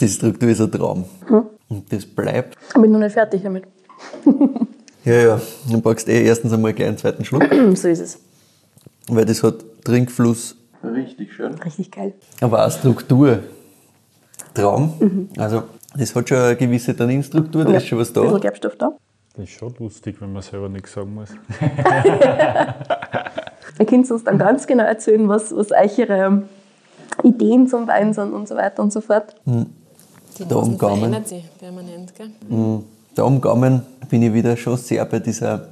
Die Struktur ist ein Traum. Hm. Und das bleibt. Ich bin noch nicht fertig damit. Ja, ja. Dann brauchst du eh erstens einmal gleich einen zweiten Schluck, So ist es. weil das hat Trinkfluss. Richtig schön. Richtig geil. Aber auch Struktur. Traum. Mhm. Also, das hat schon eine gewisse Tanninstruktur, da ist schon was Ein bisschen da. Gerbstoff da. Das ist schon lustig, wenn man selber nichts sagen muss. Ihr könnt uns dann ganz genau erzählen, was, was eure Ideen zum Wein sind und so weiter und so fort. Die Gaumen. verändert sich permanent, gell? Da am Gaumen bin ich wieder schon sehr bei dieser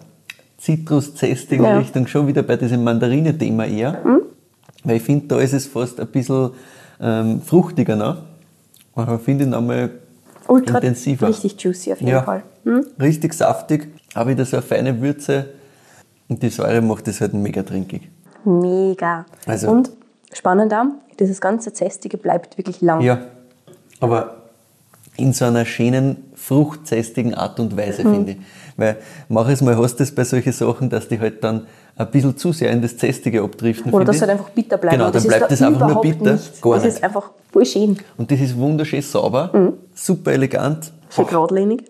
zitrus-zestigen Ja. Richtung, schon wieder bei diesem Mandarine-Thema eher. Weil ich finde, da ist es fast ein bisschen ähm, fruchtiger noch. Aber ich finde ihn einmal Ultra intensiver. richtig juicy auf jeden ja, Fall. Hm? richtig saftig, auch wieder so eine feine Würze. Und die Säure macht es halt mega trinkig. Mega. Also- und spannend auch, dieses ganze Zestige bleibt wirklich lang. Ja, aber in so einer schönen, fruchtzestigen Art und Weise, Mhm. finde ich. Weil manches Mal hast du es bei solchen Sachen, dass die halt dann ein bisschen zu sehr in das Zestige abdriften. Oder dass es halt einfach bitter bleibt. Genau, dann das bleibt es da einfach nur bitter. Nicht. Gar das nicht. ist einfach voll schön. Und das ist wunderschön sauber, Mhm. super elegant. Schön geradlinig.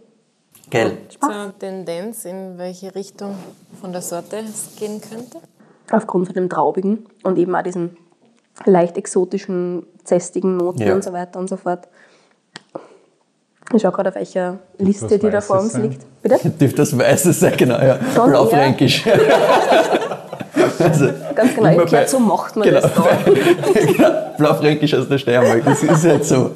Geil. So eine Tendenz, in welche Richtung von der Sorte es gehen könnte? Aufgrund von dem Traubigen und eben auch diesen leicht exotischen, zestigen Noten Ja. und so weiter und so fort. Ich schaue gerade, auf welcher Liste die da vor uns sein? liegt. Bitte? Dürfte das Weiße sein, genau, ja. Schon Blaufränkisch. also, Ganz genau, ich gehört, so macht man genau, das da. genau, Blaufränkisch aus der Steiermark, das ist halt so.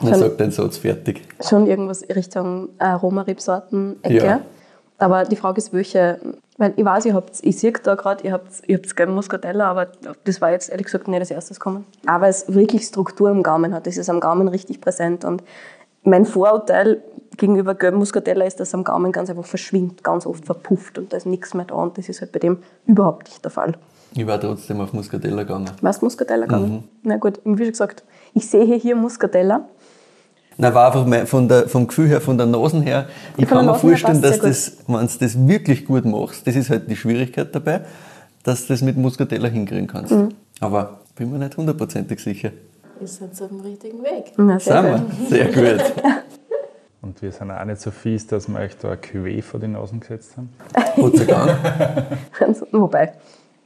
Man Schon- sagt den Satz fertig. Schon irgendwas Richtung äh, Roma-Rebsorten-Ecke. Ja. Aber die Frage ist, welche. Weil ich weiß, ihr habt, ich sehe da gerade, ihr habt, ihr habt gerne Muscatella, aber das war jetzt ehrlich gesagt nicht als erstes kommen. Aber es wirklich Struktur am Gaumen hat. Das ist am Gaumen richtig präsent. Und mein Vorurteil gegenüber gelben Muscatella ist, dass es am Gaumen ganz einfach verschwindet, ganz oft verpufft und da ist nichts mehr da. Und das ist halt bei dem überhaupt nicht der Fall. Ich war trotzdem auf Muscatella gegangen. Du Muscatella Mhm. gegangen? Na gut, wie schon gesagt, ich sehe hier Muscatella. Nein, war einfach mein, von der, vom Gefühl her, von der Nase her. Ich kann mir Nase vorstellen, dass das, wenn du das wirklich gut machst, das ist halt die Schwierigkeit dabei, dass du das mit Muscatella hinkriegen kannst. Mhm. Aber bin mir nicht hundertprozentig sicher. Ist jetzt auf dem richtigen Weg. Na, sehr gut. Sehr gut. Und wir sind auch nicht so fies, dass wir euch da ein Cuvée vor die Nasen gesetzt haben. Gott sei Dank. Wobei,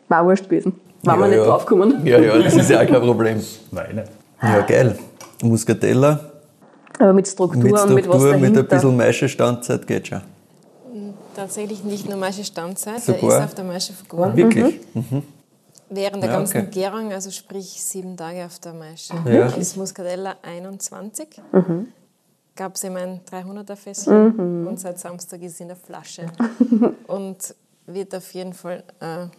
war wurscht gewesen. War ja, wir nicht ja. draufgekommen. Ja, ja, das ist ja auch kein Problem. Nein, nicht. Ja, geil. Muscatella Aber mit Struktur, mit und mit was Struktur, mit dahinter. ein bisschen Maischestandzeit geht schon. Tatsächlich nicht nur Maische Standzeit, Sogar? der ist auf der Maische vergoren. Wirklich? Während der Ja, ganzen okay. Gärung, also sprich sieben Tage auf der Maische, Ja. ist Muscatella 21. Gab es immer ein 300er Fässchen und seit Samstag ist sie in der Flasche. und wird auf jeden Fall eine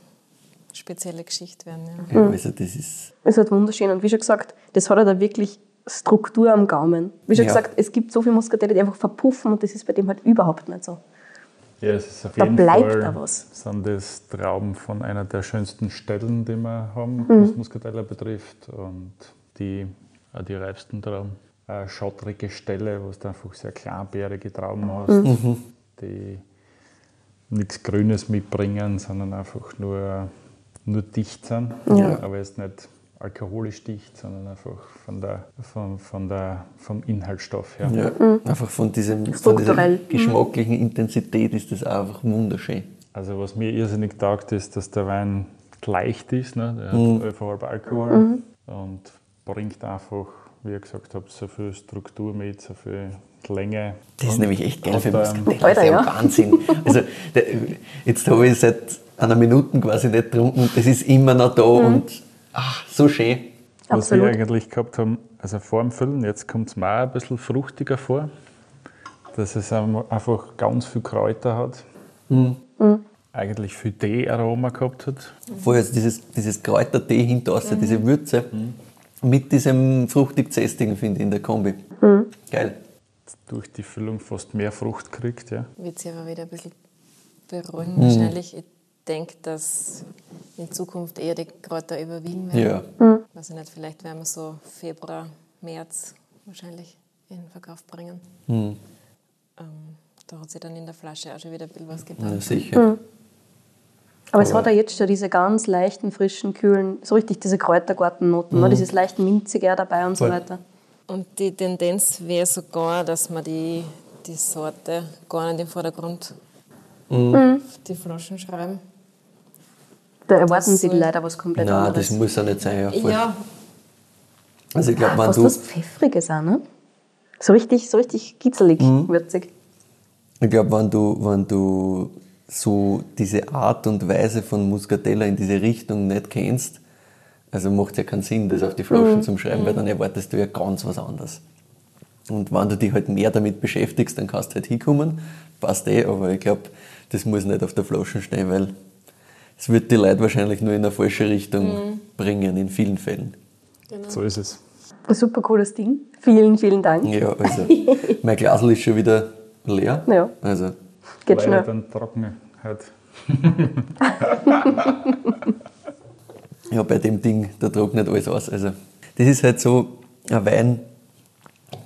spezielle Geschichte werden. Ja. Ja, also das ist. Es ist wunderschön. Und wie schon gesagt, das hat ja da wirklich Struktur am Gaumen. Wie schon Ja. gesagt, es gibt so viele Muscatelle, die einfach verpuffen und das ist bei dem halt überhaupt nicht so. Ja, es ist auf Da jeden bleibt Fall da was. sind das Trauben von einer der schönsten Stellen, die wir haben, Mhm. was Muscatella betrifft. Und die, auch die reifsten Trauben. Eine schottrige Stelle, wo du einfach sehr kleinbärige Trauben hast, Mhm. die nichts Grünes mitbringen, sondern einfach nur, nur dicht sind. Ja. Aber jetzt nicht alkoholisch dicht, sondern einfach von der, von, von der, vom Inhaltsstoff her. Ja, Einfach von, diesem, von dieser Strukturell. geschmacklichen Intensität ist das einfach wunderschön. Also was mir irrsinnig taugt, ist, dass der Wein leicht ist. Ne? Der Mhm. hat 11,5 Alkohol und bringt einfach, wie ich gesagt habe, so viel Struktur mit, so viel Länge. Das ist nämlich echt geil für Muscatella. Das ist ja. Wahnsinn. Also, der, jetzt habe ich seit einer Minute quasi nicht getrunken und das ist immer noch da Mhm. und ach, so schön. Was Absolut. wir eigentlich gehabt haben, also vor dem Füllen, jetzt kommt es mir auch ein bisschen fruchtiger vor, dass es einfach ganz viel Kräuter hat. Eigentlich viel Tee-Aroma gehabt hat. Vorher jetzt dieses, dieses Kräutertee hinter raus, diese Würze mit diesem fruchtig-zästigen, finde ich, in der Kombi. Geil. Durch die Füllung fast mehr Frucht kriegt. Ja. Wird sich aber wieder ein bisschen beruhigen wahrscheinlich. Denke, dass in Zukunft eher die Kräuter überwiegen werden. Ja. Weiß ich nicht, vielleicht werden wir so Februar, März wahrscheinlich in den Verkauf bringen. Hm. Ähm, da hat sich dann in der Flasche auch schon wieder ein bisschen was Ja, getan. sicher. Aber es hat ja jetzt schon diese ganz leichten, frischen, kühlen, so richtig diese Kräutergartennoten, ne? dieses leicht minzige dabei und so Voll. weiter. Und die Tendenz wäre sogar, dass man die, die Sorte gar nicht im Vordergrund auf die Flaschen schreiben. Da erwarten Das sie leider was komplett Nein, anderes. das muss ja nicht sein. Ja, voll. Ja, Also ich glaube, wenn du, was Pfeffriges auch, ne? So richtig, so richtig kitzelig, Mhm. würzig. ich glaub, wenn du, wenn du so diese Art und Weise von Muscatella in diese Richtung nicht kennst, also macht ja keinen Sinn, das auf die Flaschen Mhm. zu schreiben, weil dann erwartest du ja ganz was anderes. Und wenn du dich halt mehr damit beschäftigst, dann kannst du halt hinkommen, passt eh, aber ich glaube, das muss nicht auf der Flasche stehen, weil es wird die Leute wahrscheinlich nur in eine falsche Richtung Mhm. bringen, in vielen Fällen. So ist es. Ein super cooles Ding. Vielen, vielen Dank. Ja, also mein Glasl ist schon wieder leer. Ja. Also Geht Leider schnell. dann trockene halt. ja, bei dem Ding, da trocknet alles aus. Also, das ist halt so ein Wein,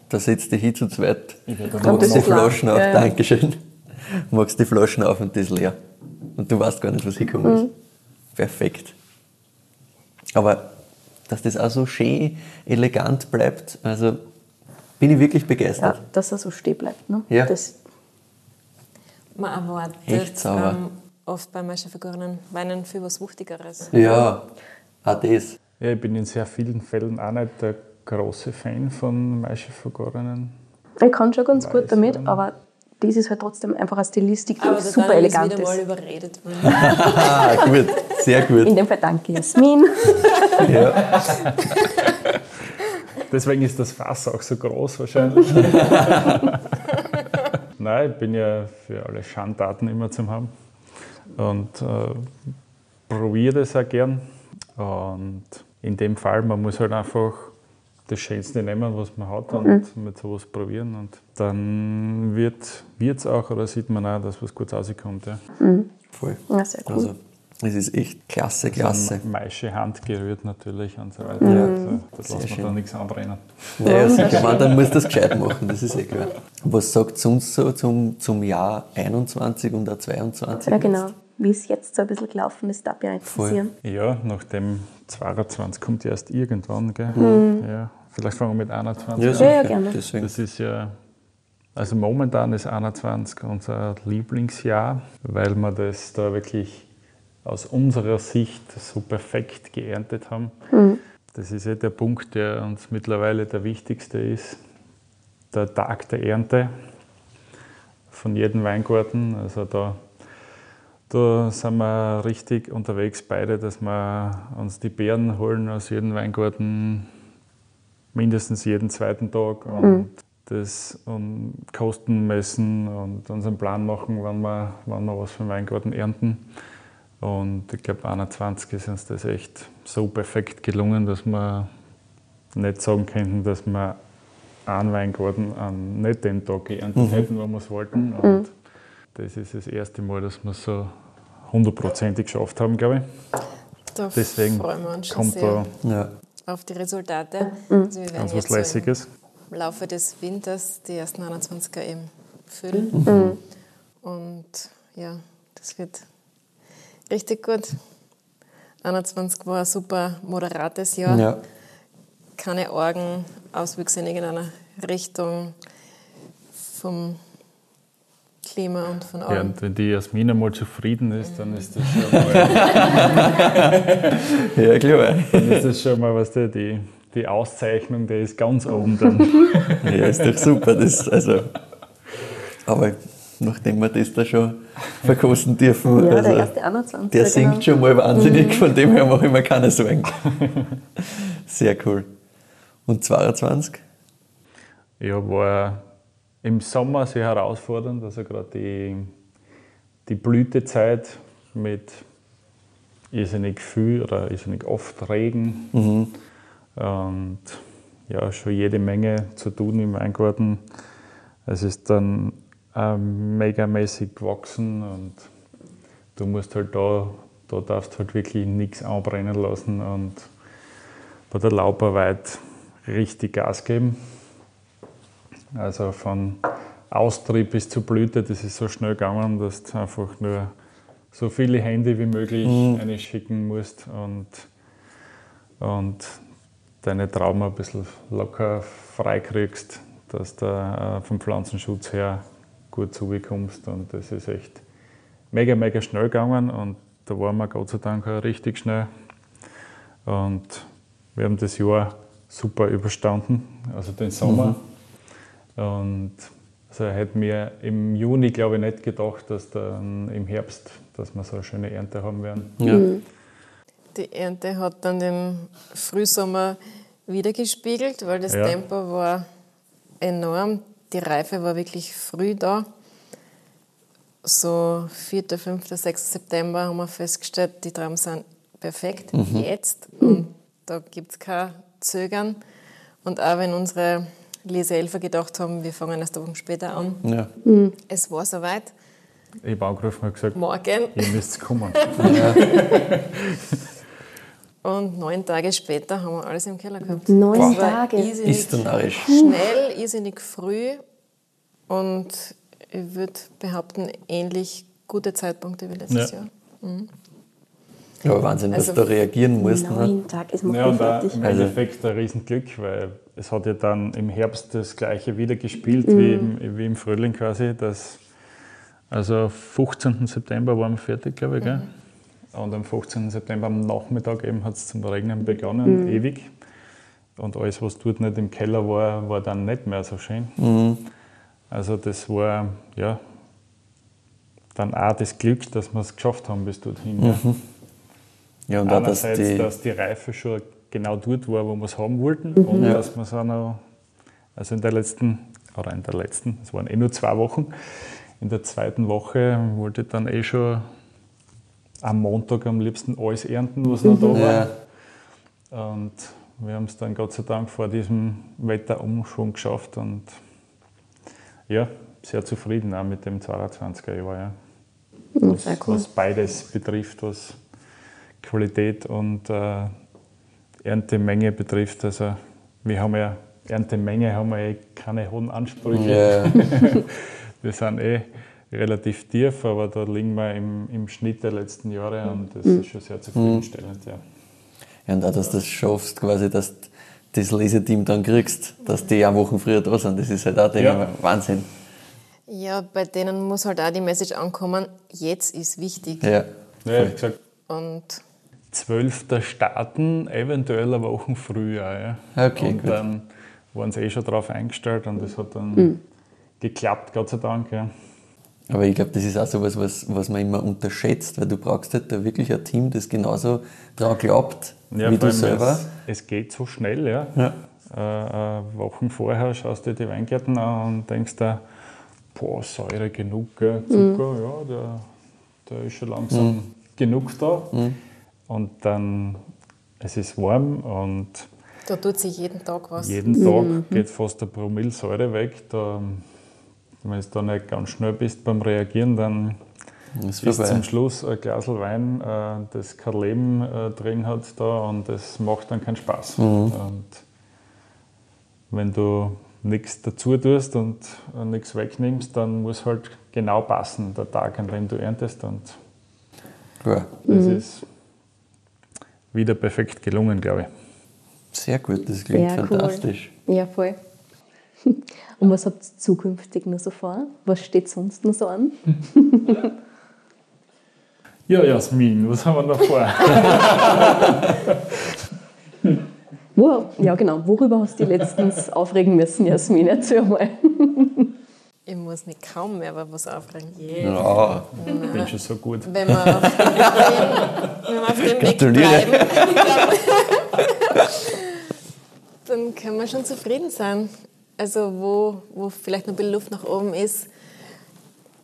da setzt dich hin zu zweit, Und machst die. Flaschen auf, Ja, ja. Dankeschön, machst die Flaschen auf und das ist leer. Und du weißt gar nicht, was hinkommen Mhm. ist. Perfekt. Aber dass das auch so schön elegant bleibt, also bin ich wirklich Ja, begeistert. dass er so stehen bleibt. Ne? Ja. Das, man erwartet Echt sauber. ähm, oft bei Meisterfiguren Weinen viel was Wuchtigeres. Ja, auch das. Ja, ich bin in sehr vielen Fällen auch nicht der große Fan von Maischefagorenen. ich kann schon ganz gut Weiß, damit, ja. aber das ist halt trotzdem einfach eine Stilistik, die Aber super Daniel ist elegant wieder mal überredet worden. Ah, gut, sehr gut. In dem Fall danke, Jasmin. Ja. Deswegen ist das Fass auch so groß wahrscheinlich. Nein, ich bin ja für alle Schandtaten immer zum haben und äh, probiere das auch gern. Und in dem Fall, man muss halt einfach das Schönste nehmen, was man hat und mit sowas probieren. Und dann wird es auch, oder sieht man auch, dass was gut rauskommt. Ja. Voll. Ja, sehr cool. Also, es ist echt klasse, klasse. Dann Maische Hand gerührt natürlich und so weiter. Also, das lässt man schön. da nichts anbrennen. Naja, sicher, man, dann muss das gescheit machen, das ist eh klar. Was sagt sonst so zum, zum Jahr 21 und auch 22? Ja, genau. Wie es jetzt so ein bisschen gelaufen ist, darf mich auch Voll. interessieren. Ja, nachdem 22 kommt ja erst irgendwann, gell? Ja, vielleicht fangen wir mit 21 Ja, an. sicher. ja, gerne. Deswegen. Das ist ja, also momentan ist 21 unser Lieblingsjahr, weil wir das da wirklich aus unserer Sicht so perfekt geerntet haben. Das ist ja der Punkt, der uns mittlerweile der wichtigste ist, der Tag der Ernte von jedem Weingarten. Also da, da sind wir richtig unterwegs beide, dass wir uns die Beeren holen aus jedem Weingarten mindestens jeden zweiten Tag und das um, Kosten messen und uns einen Plan machen, wann wir, wann wir was vom Weingarten ernten. Und ich glaube, 21 ist uns das echt so perfekt gelungen, dass wir nicht sagen könnten, dass wir einen Weingarten an nicht den Tag geerntet hätten, wo wir es wollten. Und das ist das erste Mal, dass wir es so hundertprozentig geschafft haben, glaube ich. Da Deswegen freuen wir uns schon kommt sehr da Ja. auf die Resultate. Also wir werden ganz jetzt was so Lässiges. im Laufe des Winters die ersten 21er eben füllen. Und ja, das wird richtig gut. 21 war ein super moderates Jahr. Ja. Keine Orgenauswüchse in irgendeiner Richtung vom Klima und von Ja, allem. und wenn die Jasmin einmal zufrieden ist, dann ist das schon mal, ja, klar. dann ist das schon mal was die, die, die Auszeichnung, die ist ganz oben dann. Ja, ist doch super. Das, also, aber nachdem wir das da schon verkosten dürfen. Ja, also, der erste 21. der singt genau. schon mal wahnsinnig, von dem her mache ich mir keine Sorgen. Sehr cool. Und 22? Ja, war im Sommer sehr herausfordernd, also gerade die, die Blütezeit mit irrsinnig viel oder irrsinnig oft Regen und ja, schon jede Menge zu tun im Weingarten. Es ist dann äh, megamäßig gewachsen und du musst halt da, da darfst halt wirklich nichts anbrennen lassen und bei der Laubarbeit richtig Gas geben. Also von Austrieb bis zur Blüte, das ist so schnell gegangen, dass du einfach nur so viele Hände wie möglich einschicken musst und, und deine Trauben ein bisschen locker frei kriegst, dass du äh, vom Pflanzenschutz her gut zubekommst. Und das ist echt mega, mega schnell gegangen und da waren wir Gott sei Dank auch richtig schnell. Und wir haben das Jahr super überstanden, also den Sommer. Und also ich hätte mir im Juni, glaube ich, nicht gedacht, dass dann im Herbst, dass wir so eine schöne Ernte haben werden. Ja. Die Ernte hat dann im Frühsommer wiedergespiegelt, weil das Ja. Tempo war enorm. Die Reife war wirklich früh da. So 4., 5., 6. September haben wir festgestellt, die Trauben sind perfekt jetzt. Und da gibt es kein Zögern. Und auch wenn unsere Lesehelfer gedacht haben, wir fangen erst eine Woche später an, Ja. es war soweit. Ich habe angerufen und gesagt, Morgen. ihr müsst kommen. Und neun Tage später haben wir alles im Keller gehabt. Neun war Tage? Irrsinnig Ist schnell, irrsinnig früh und ich würde behaupten, ähnlich gute Zeitpunkte wie letztes Ja. Jahr. Ja, aber Wahnsinn, dass Also du da reagieren musst. Ne? Neun Tage ist man Ja, und fertig. im Also- Endeffekt ein Riesenglück, weil es hat ja dann im Herbst das gleiche wieder gespielt wie, im, wie im Frühling quasi. Dass, also 15. September waren wir fertig, glaube ich. Gell? Und am 15. September am Nachmittag eben hat es zum Regnen begonnen, ewig. Und alles, was dort nicht im Keller war, war dann nicht mehr so schön. Also das war ja dann auch das Glück, dass wir es geschafft haben bis dorthin. Ja. Ja, und auch, dass Einerseits, die, dass die Reife schon genau dort war, wo wir es haben wollten und Ja. dass wir es auch noch, also in der letzten, oder in der letzten, es waren eh nur zwei Wochen, in der zweiten Woche wollte ich dann eh schon am Montag am liebsten alles ernten, was noch da war. ja, Und wir haben es dann Gott sei Dank vor diesem Wetterumschwung geschafft und ja, sehr zufrieden auch mit dem 22er Jahr. Ja. Was, sehr cool. was beides betrifft, was Qualität und äh, Erntemenge betrifft. Also wir haben ja Erntemenge haben wir eh keine hohen Ansprüche. ja, Wir sind eh relativ tief, aber da liegen wir im, im Schnitt der letzten Jahre und das ist schon sehr zufriedenstellend. Ja. ja, und auch, dass du das schaffst, quasi, dass du das Leseteam dann kriegst, dass die eine Woche früher da sind. Das ist halt auch ich Ja. Wahnsinn. Ja, bei denen muss halt auch die Message ankommen, jetzt ist wichtig. Ja, Ja, wie gesagt, Und 12. starten, eventuell eine Woche früher. Ja. Okay, und gut. dann waren sie eh schon darauf eingestellt und das hat dann geklappt, Gott sei Dank. Ja. Aber ich glaube, das ist auch so was, was, was man immer unterschätzt, weil du brauchst halt da wirklich ein Team, das genauso daran glaubt, Ja, wie du selber. Es, es geht so schnell, ja. Ja. Äh, äh, Wochen vorher schaust du dir die Weingärten an und denkst dir, boah, Säure genug, gell? Zucker, ja, der, der ist schon langsam genug da. Und dann, es ist warm und da tut sich jeden Tag was. jeden Tag geht fast ein Promille Säure weg. Da, wenn du da nicht ganz schnell bist beim Reagieren, dann ist vorbei. zum Schluss ein Glas Wein, äh, das kein Leben äh, drin hat da und das macht dann keinen Spaß. Und wenn du nichts dazu tust und äh, nichts wegnimmst, dann muss halt genau passen, der Tag, an dem du erntest. Und Ja, das ist wieder perfekt gelungen, glaube ich. sehr gut, das klingt Sehr cool. fantastisch. Ja, voll. Und was habt ihr zukünftig noch so vor? Was steht sonst noch so an? Ja, Jasmin, was haben wir noch vor? Wo, ja, genau. Worüber hast du dich letztens aufregen müssen, Jasmin? Erzähl mal. Ich muss mich kaum mehr über was aufregen. Yeah. Ja, Ich bin schon so gut. Wenn wir auf dem, wenn wir auf dem Weg bleiben, dann, können wir schon zufrieden sein. Also wo, wo vielleicht noch ein bisschen Luft nach oben ist,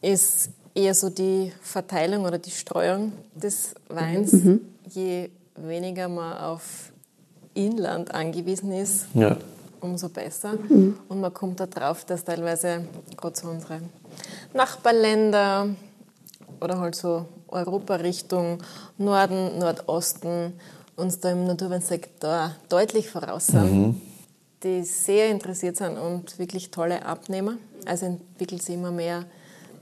ist eher so die Verteilung oder die Streuung des Weins. Je weniger man auf Inland angewiesen ist, ja. Umso besser. Und man kommt da drauf, dass teilweise gerade so unsere Nachbarländer oder halt so Europa Richtung Norden, Nordosten uns da im Naturweinsektor deutlich voraus sind, die sehr interessiert sind und wirklich tolle Abnehmer. Also entwickelt sich immer mehr,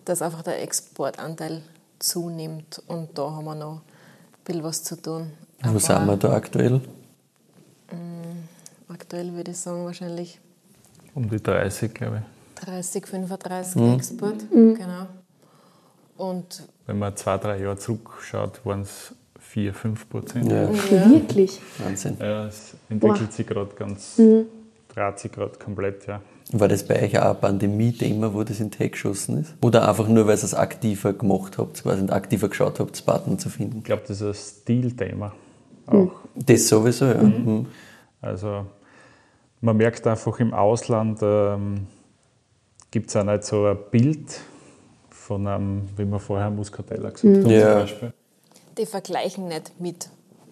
dass einfach der Exportanteil zunimmt und da haben wir noch ein bisschen was zu tun. Wo sind wir da aktuell? Aktuell würde ich sagen wahrscheinlich Um die 30, glaube ich. 30, 35 Export, genau. Und Wenn man zwei, drei Jahre zurückschaut, waren es 4, 5 Prozent. Ja, Wirklich. Wahnsinn. Ja, es entwickelt sich gerade ganz, dreht sich gerade komplett, ja. War das bei euch auch ein Pandemie-Thema, wo das in Tech geschossen ist? Oder einfach nur, weil ihr es aktiver gemacht habt, quasi aktiver geschaut habt, Partner zu finden? Ich glaube, das ist ein Stilthema auch. Das sowieso, ja. Mhm. Also man merkt einfach im Ausland ähm, gibt es auch nicht so ein Bild von einem, wie wir vorher Muscatella gesagt haben Ja. zum Beispiel. die vergleichen nicht mit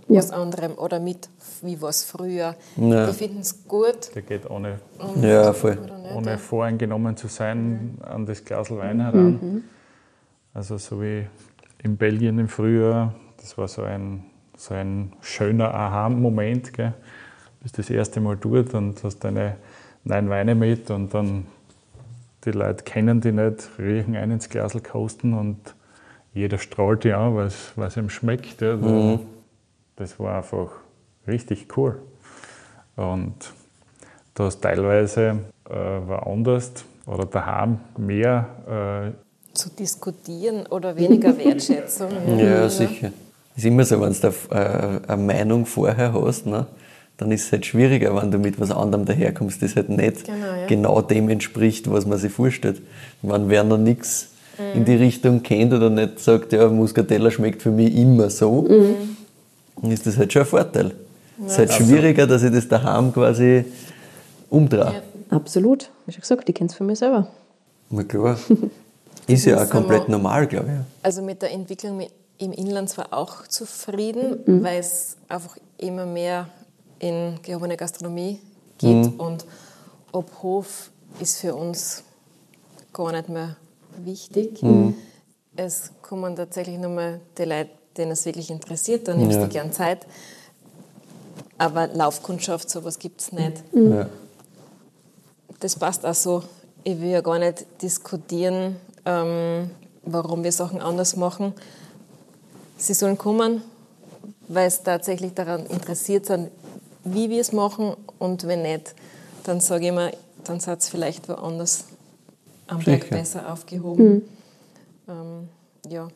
Ja. was anderem oder mit wie was früher. Ja. Die finden es gut. Der geht ohne, Ja, voll. Nicht, ohne voreingenommen zu sein an das Glas Wein heran. Also so wie in Belgien im Frühjahr, das war so ein, so ein schöner Aha-Moment. gell. Du bist das erste Mal dort und hast deine neun Weine mit und dann die Leute kennen die nicht, riechen ein ins Glas, kosten und jeder strahlt die an, weil es ihm schmeckt. Ja. Das war einfach richtig cool. Und da ist teilweise äh, woanders oder daheim mehr Zu diskutieren oder weniger Wertschätzung. Ja, sicher. Ist immer so, wenn du äh, eine Meinung vorher hast, ne, dann ist es halt schwieriger, wenn du mit was anderem daherkommst, das halt nicht Genau, ja. genau dem entspricht, was man sich vorstellt. Wenn wer noch nichts in die Richtung kennt oder nicht sagt, ja, Muscatella schmeckt für mich immer so, dann ist das halt schon ein Vorteil. Es ist halt schwieriger, dass ich das daheim quasi umdrehe. Absolut. Wie schon gesagt, ich kenne es von mir selber. Na klar. Ist ja auch komplett normal, glaube ich. Also mit der Entwicklung mit- im Inland zwar auch zufrieden, weil es einfach immer mehr in gehobene Gastronomie geht und ob Hof ist für uns gar nicht mehr wichtig. Es kommen tatsächlich nur mal die Leute, denen es wirklich interessiert, dann nimmst Ja. du gern Zeit. Aber Laufkundschaft, sowas gibt es nicht. Ja. Das passt auch so. Ich will ja gar nicht diskutieren, ähm, warum wir Sachen anders machen. Sie sollen kommen, weil sie tatsächlich daran interessiert sind, wie wir es machen. Und wenn nicht, dann sage ich immer, dann seid ihr vielleicht woanders am Berg besser aufgehoben. Ähm, ja.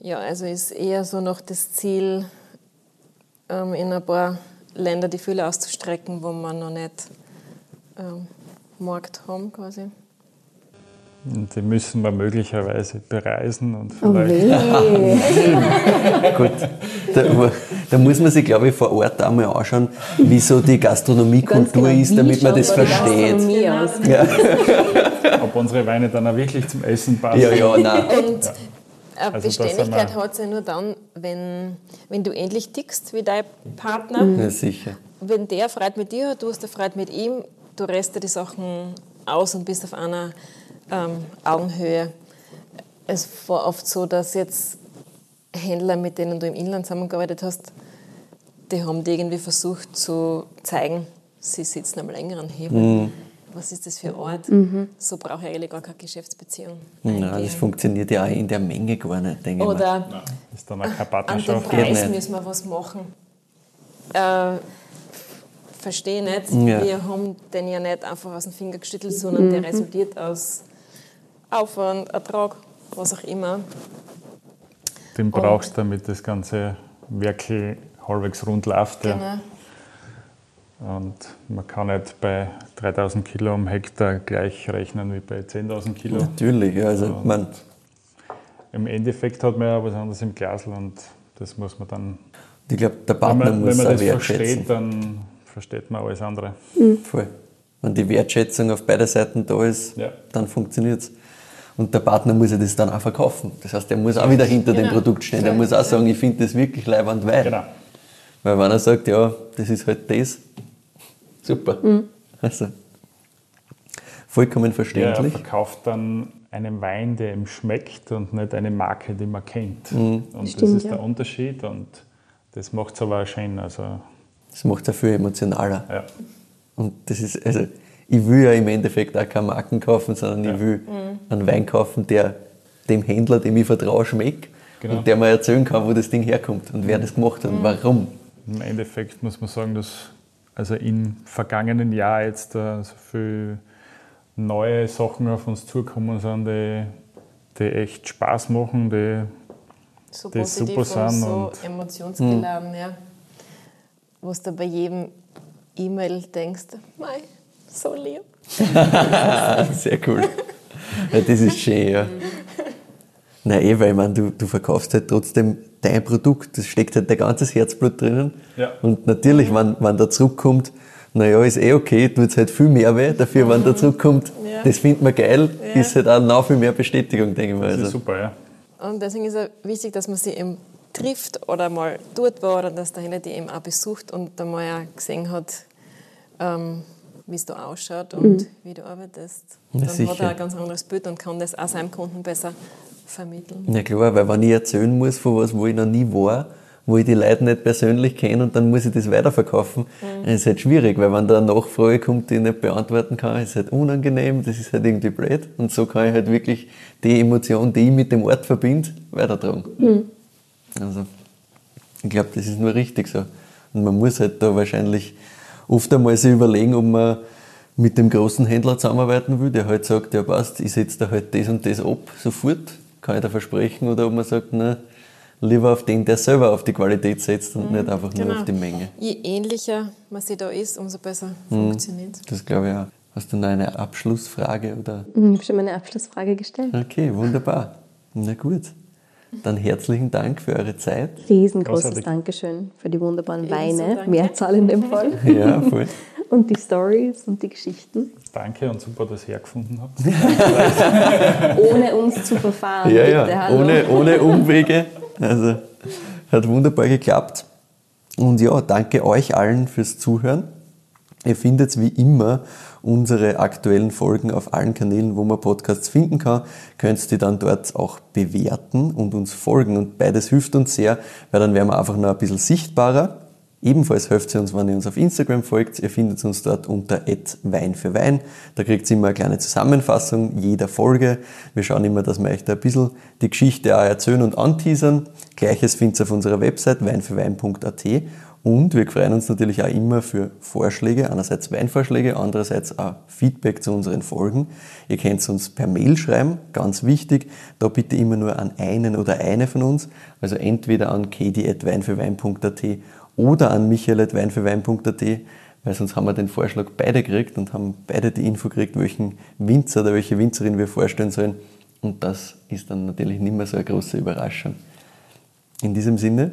ja, also ist eher so noch das Ziel, ähm, in ein paar Länder die Fülle auszustrecken, wo man noch nicht ähm, Markt haben quasi. Und die müssen wir möglicherweise bereisen und Oh vielleicht weh. Gut, da, da muss man sich, glaube ich, vor Ort auch mal anschauen, wie so die Gastronomiekultur genau. ist, damit man das versteht. Aus? Ja, ob unsere Weine dann auch wirklich zum Essen passen. ja, ja, nein. Und eine Also Beständigkeit hat es ja nur dann, wenn, wenn du ähnlich tickst wie dein Partner. Ja, sicher. Wenn der Freude mit dir hat, du hast Freude mit ihm, du rest dir die Sachen aus und bist auf einer ähm, Augenhöhe. Es war oft so, dass jetzt Händler, mit denen du im Inland zusammengearbeitet hast, die haben dir irgendwie versucht zu zeigen, sie sitzen am längeren Hebel. Was ist das für ein Ort? So brauche ich eigentlich gar keine Geschäftsbeziehung. Nein, eingehen. das funktioniert ja auch in der Menge gar nicht, denke ich mal. Oder Ist dann auch keine an dem Partnerschaft. Preis müssen wir was machen. Äh, verstehe nicht. Ja. Wir haben den ja nicht einfach aus dem Finger geschüttelt, sondern der resultiert aus Aufwand, Ertrag, was auch immer. Den brauchst du, damit das ganze Werkel halbwegs rund läuft. Ja. Genau. Und man kann nicht bei 3000 Kilo am Hektar gleich rechnen wie bei 10.000 Kilo. Natürlich, ja. Also, man, Im Endeffekt hat man ja was anderes im Glas und das muss man dann, ich glaube, der wenn Partner man, muss wenn man auch das versteht, dann versteht man alles andere. Voll. Wenn die Wertschätzung auf beide Seiten da ist, Ja. dann funktioniert es. Und der Partner muss ja das dann auch verkaufen. Das heißt, der muss auch wieder hinter dem Produkt stehen. Der muss auch sagen, ich finde das wirklich leibend Wein. Genau. Weil wenn er sagt, ja, das ist halt das, super. Also, vollkommen Der verständlich. verkauft dann einen Wein, der ihm schmeckt und nicht eine Marke, die man kennt. Mhm. Und das Stimmt, ist ja. der Unterschied und das macht es aber auch schön. Also, Das macht es auch viel emotionaler. ja. Und das ist, also, ich will ja im Endeffekt auch keine Marken kaufen, sondern ich will einen Wein kaufen, der dem Händler, dem ich vertraue, schmeckt Genau. und der mir erzählen kann, wo das Ding herkommt und wer das gemacht hat und warum. Im Endeffekt muss man sagen, dass also im vergangenen Jahr jetzt äh, so viele neue Sachen auf uns zukommen sind, die, die echt Spaß machen, die so die positiv super und sind so und- emotionsgeladen, ja. Wo du bei jedem E-Mail denkst, mei, so lieb. Sehr cool. Ja, das ist schön, ja. Nein, eh, weil ich meine, du, du verkaufst halt trotzdem dein Produkt, das steckt halt dein ganzes Herzblut drinnen. Ja. Und natürlich, wenn, wenn da zurückkommt, naja, ist eh okay, tut halt viel mehr weh. Dafür, wenn da zurückkommt, Ja. das findet man geil, Ja. ist halt auch noch viel mehr Bestätigung, denke ich mal. das ist Also, super, ja. Und deswegen ist es wichtig, dass man sie eben trifft oder mal dort war oder dass der Händler die eben auch besucht und dann mal auch gesehen hat, ähm, wie es da ausschaut und wie du arbeitest. Ja, dann hat sicher. er ein ganz anderes Bild und kann das auch seinem Kunden besser vermitteln. ja klar, weil wenn ich erzählen muss von was, wo ich noch nie war, wo ich die Leute nicht persönlich kenne und dann muss ich das weiterverkaufen, Mhm. dann ist halt schwierig, weil wenn da eine Nachfrage kommt, die ich nicht beantworten kann, ist halt unangenehm, das ist halt irgendwie blöd und so kann ich halt wirklich die Emotion, die ich mit dem Ort verbinde, weitertragen. Mhm. Also, ich glaube, das ist nur richtig so. Und man muss halt da wahrscheinlich oft einmal sich überlegen, ob man mit dem großen Händler zusammenarbeiten will, der halt sagt, ja passt, ich setze da halt das und das ab, sofort, kann ich da versprechen, oder ob man sagt, na, lieber auf den, der selber auf die Qualität setzt und nicht einfach nur auf die Menge. Je ähnlicher man sie da ist, umso besser Mhm. funktioniert Das glaube ich auch. Hast du noch eine Abschlussfrage oder? Ich habe schon meine Abschlussfrage gestellt. Okay, wunderbar. Na gut. Dann herzlichen Dank für eure Zeit. Riesengroßes Großartig. Dankeschön für die wunderbaren Ebenso, Weine, danke. Mehrzahl in dem Fall. Ja, voll. Und die Stories und die Geschichten. Danke und super, dass ihr hergefunden habt. Ohne uns zu verfahren. Ja, bitte, ja, hallo. ohne, ohne Umwege. Also hat wunderbar geklappt. Und ja, danke euch allen fürs Zuhören. Ihr findet wie immer unsere aktuellen Folgen auf allen Kanälen, wo man Podcasts finden kann. Könnt ihr dann dort auch bewerten und uns folgen. Und beides hilft uns sehr, weil dann wären wir einfach noch ein bisschen sichtbarer. Ebenfalls hilft es uns, wenn ihr uns auf Instagram folgt. Ihr findet uns dort unter Wein für Wein. Da kriegt ihr immer eine kleine Zusammenfassung jeder Folge. Wir schauen immer, dass wir euch da ein bisschen die Geschichte auch erzählen und anteasern. Gleiches findet ihr auf unserer Website weinfürwein.at. Und wir freuen uns natürlich auch immer für Vorschläge, einerseits Weinvorschläge, andererseits auch Feedback zu unseren Folgen. Ihr könnt uns per Mail schreiben, ganz wichtig, da bitte immer nur an einen oder eine von uns, also entweder an kedi.weinfürwein.at oder an michael.weinfürwein.at, weil sonst haben wir den Vorschlag beide gekriegt und haben beide die Info gekriegt, welchen Winzer oder welche Winzerin wir vorstellen sollen. Und das ist dann natürlich nicht mehr so eine große Überraschung. In diesem Sinne,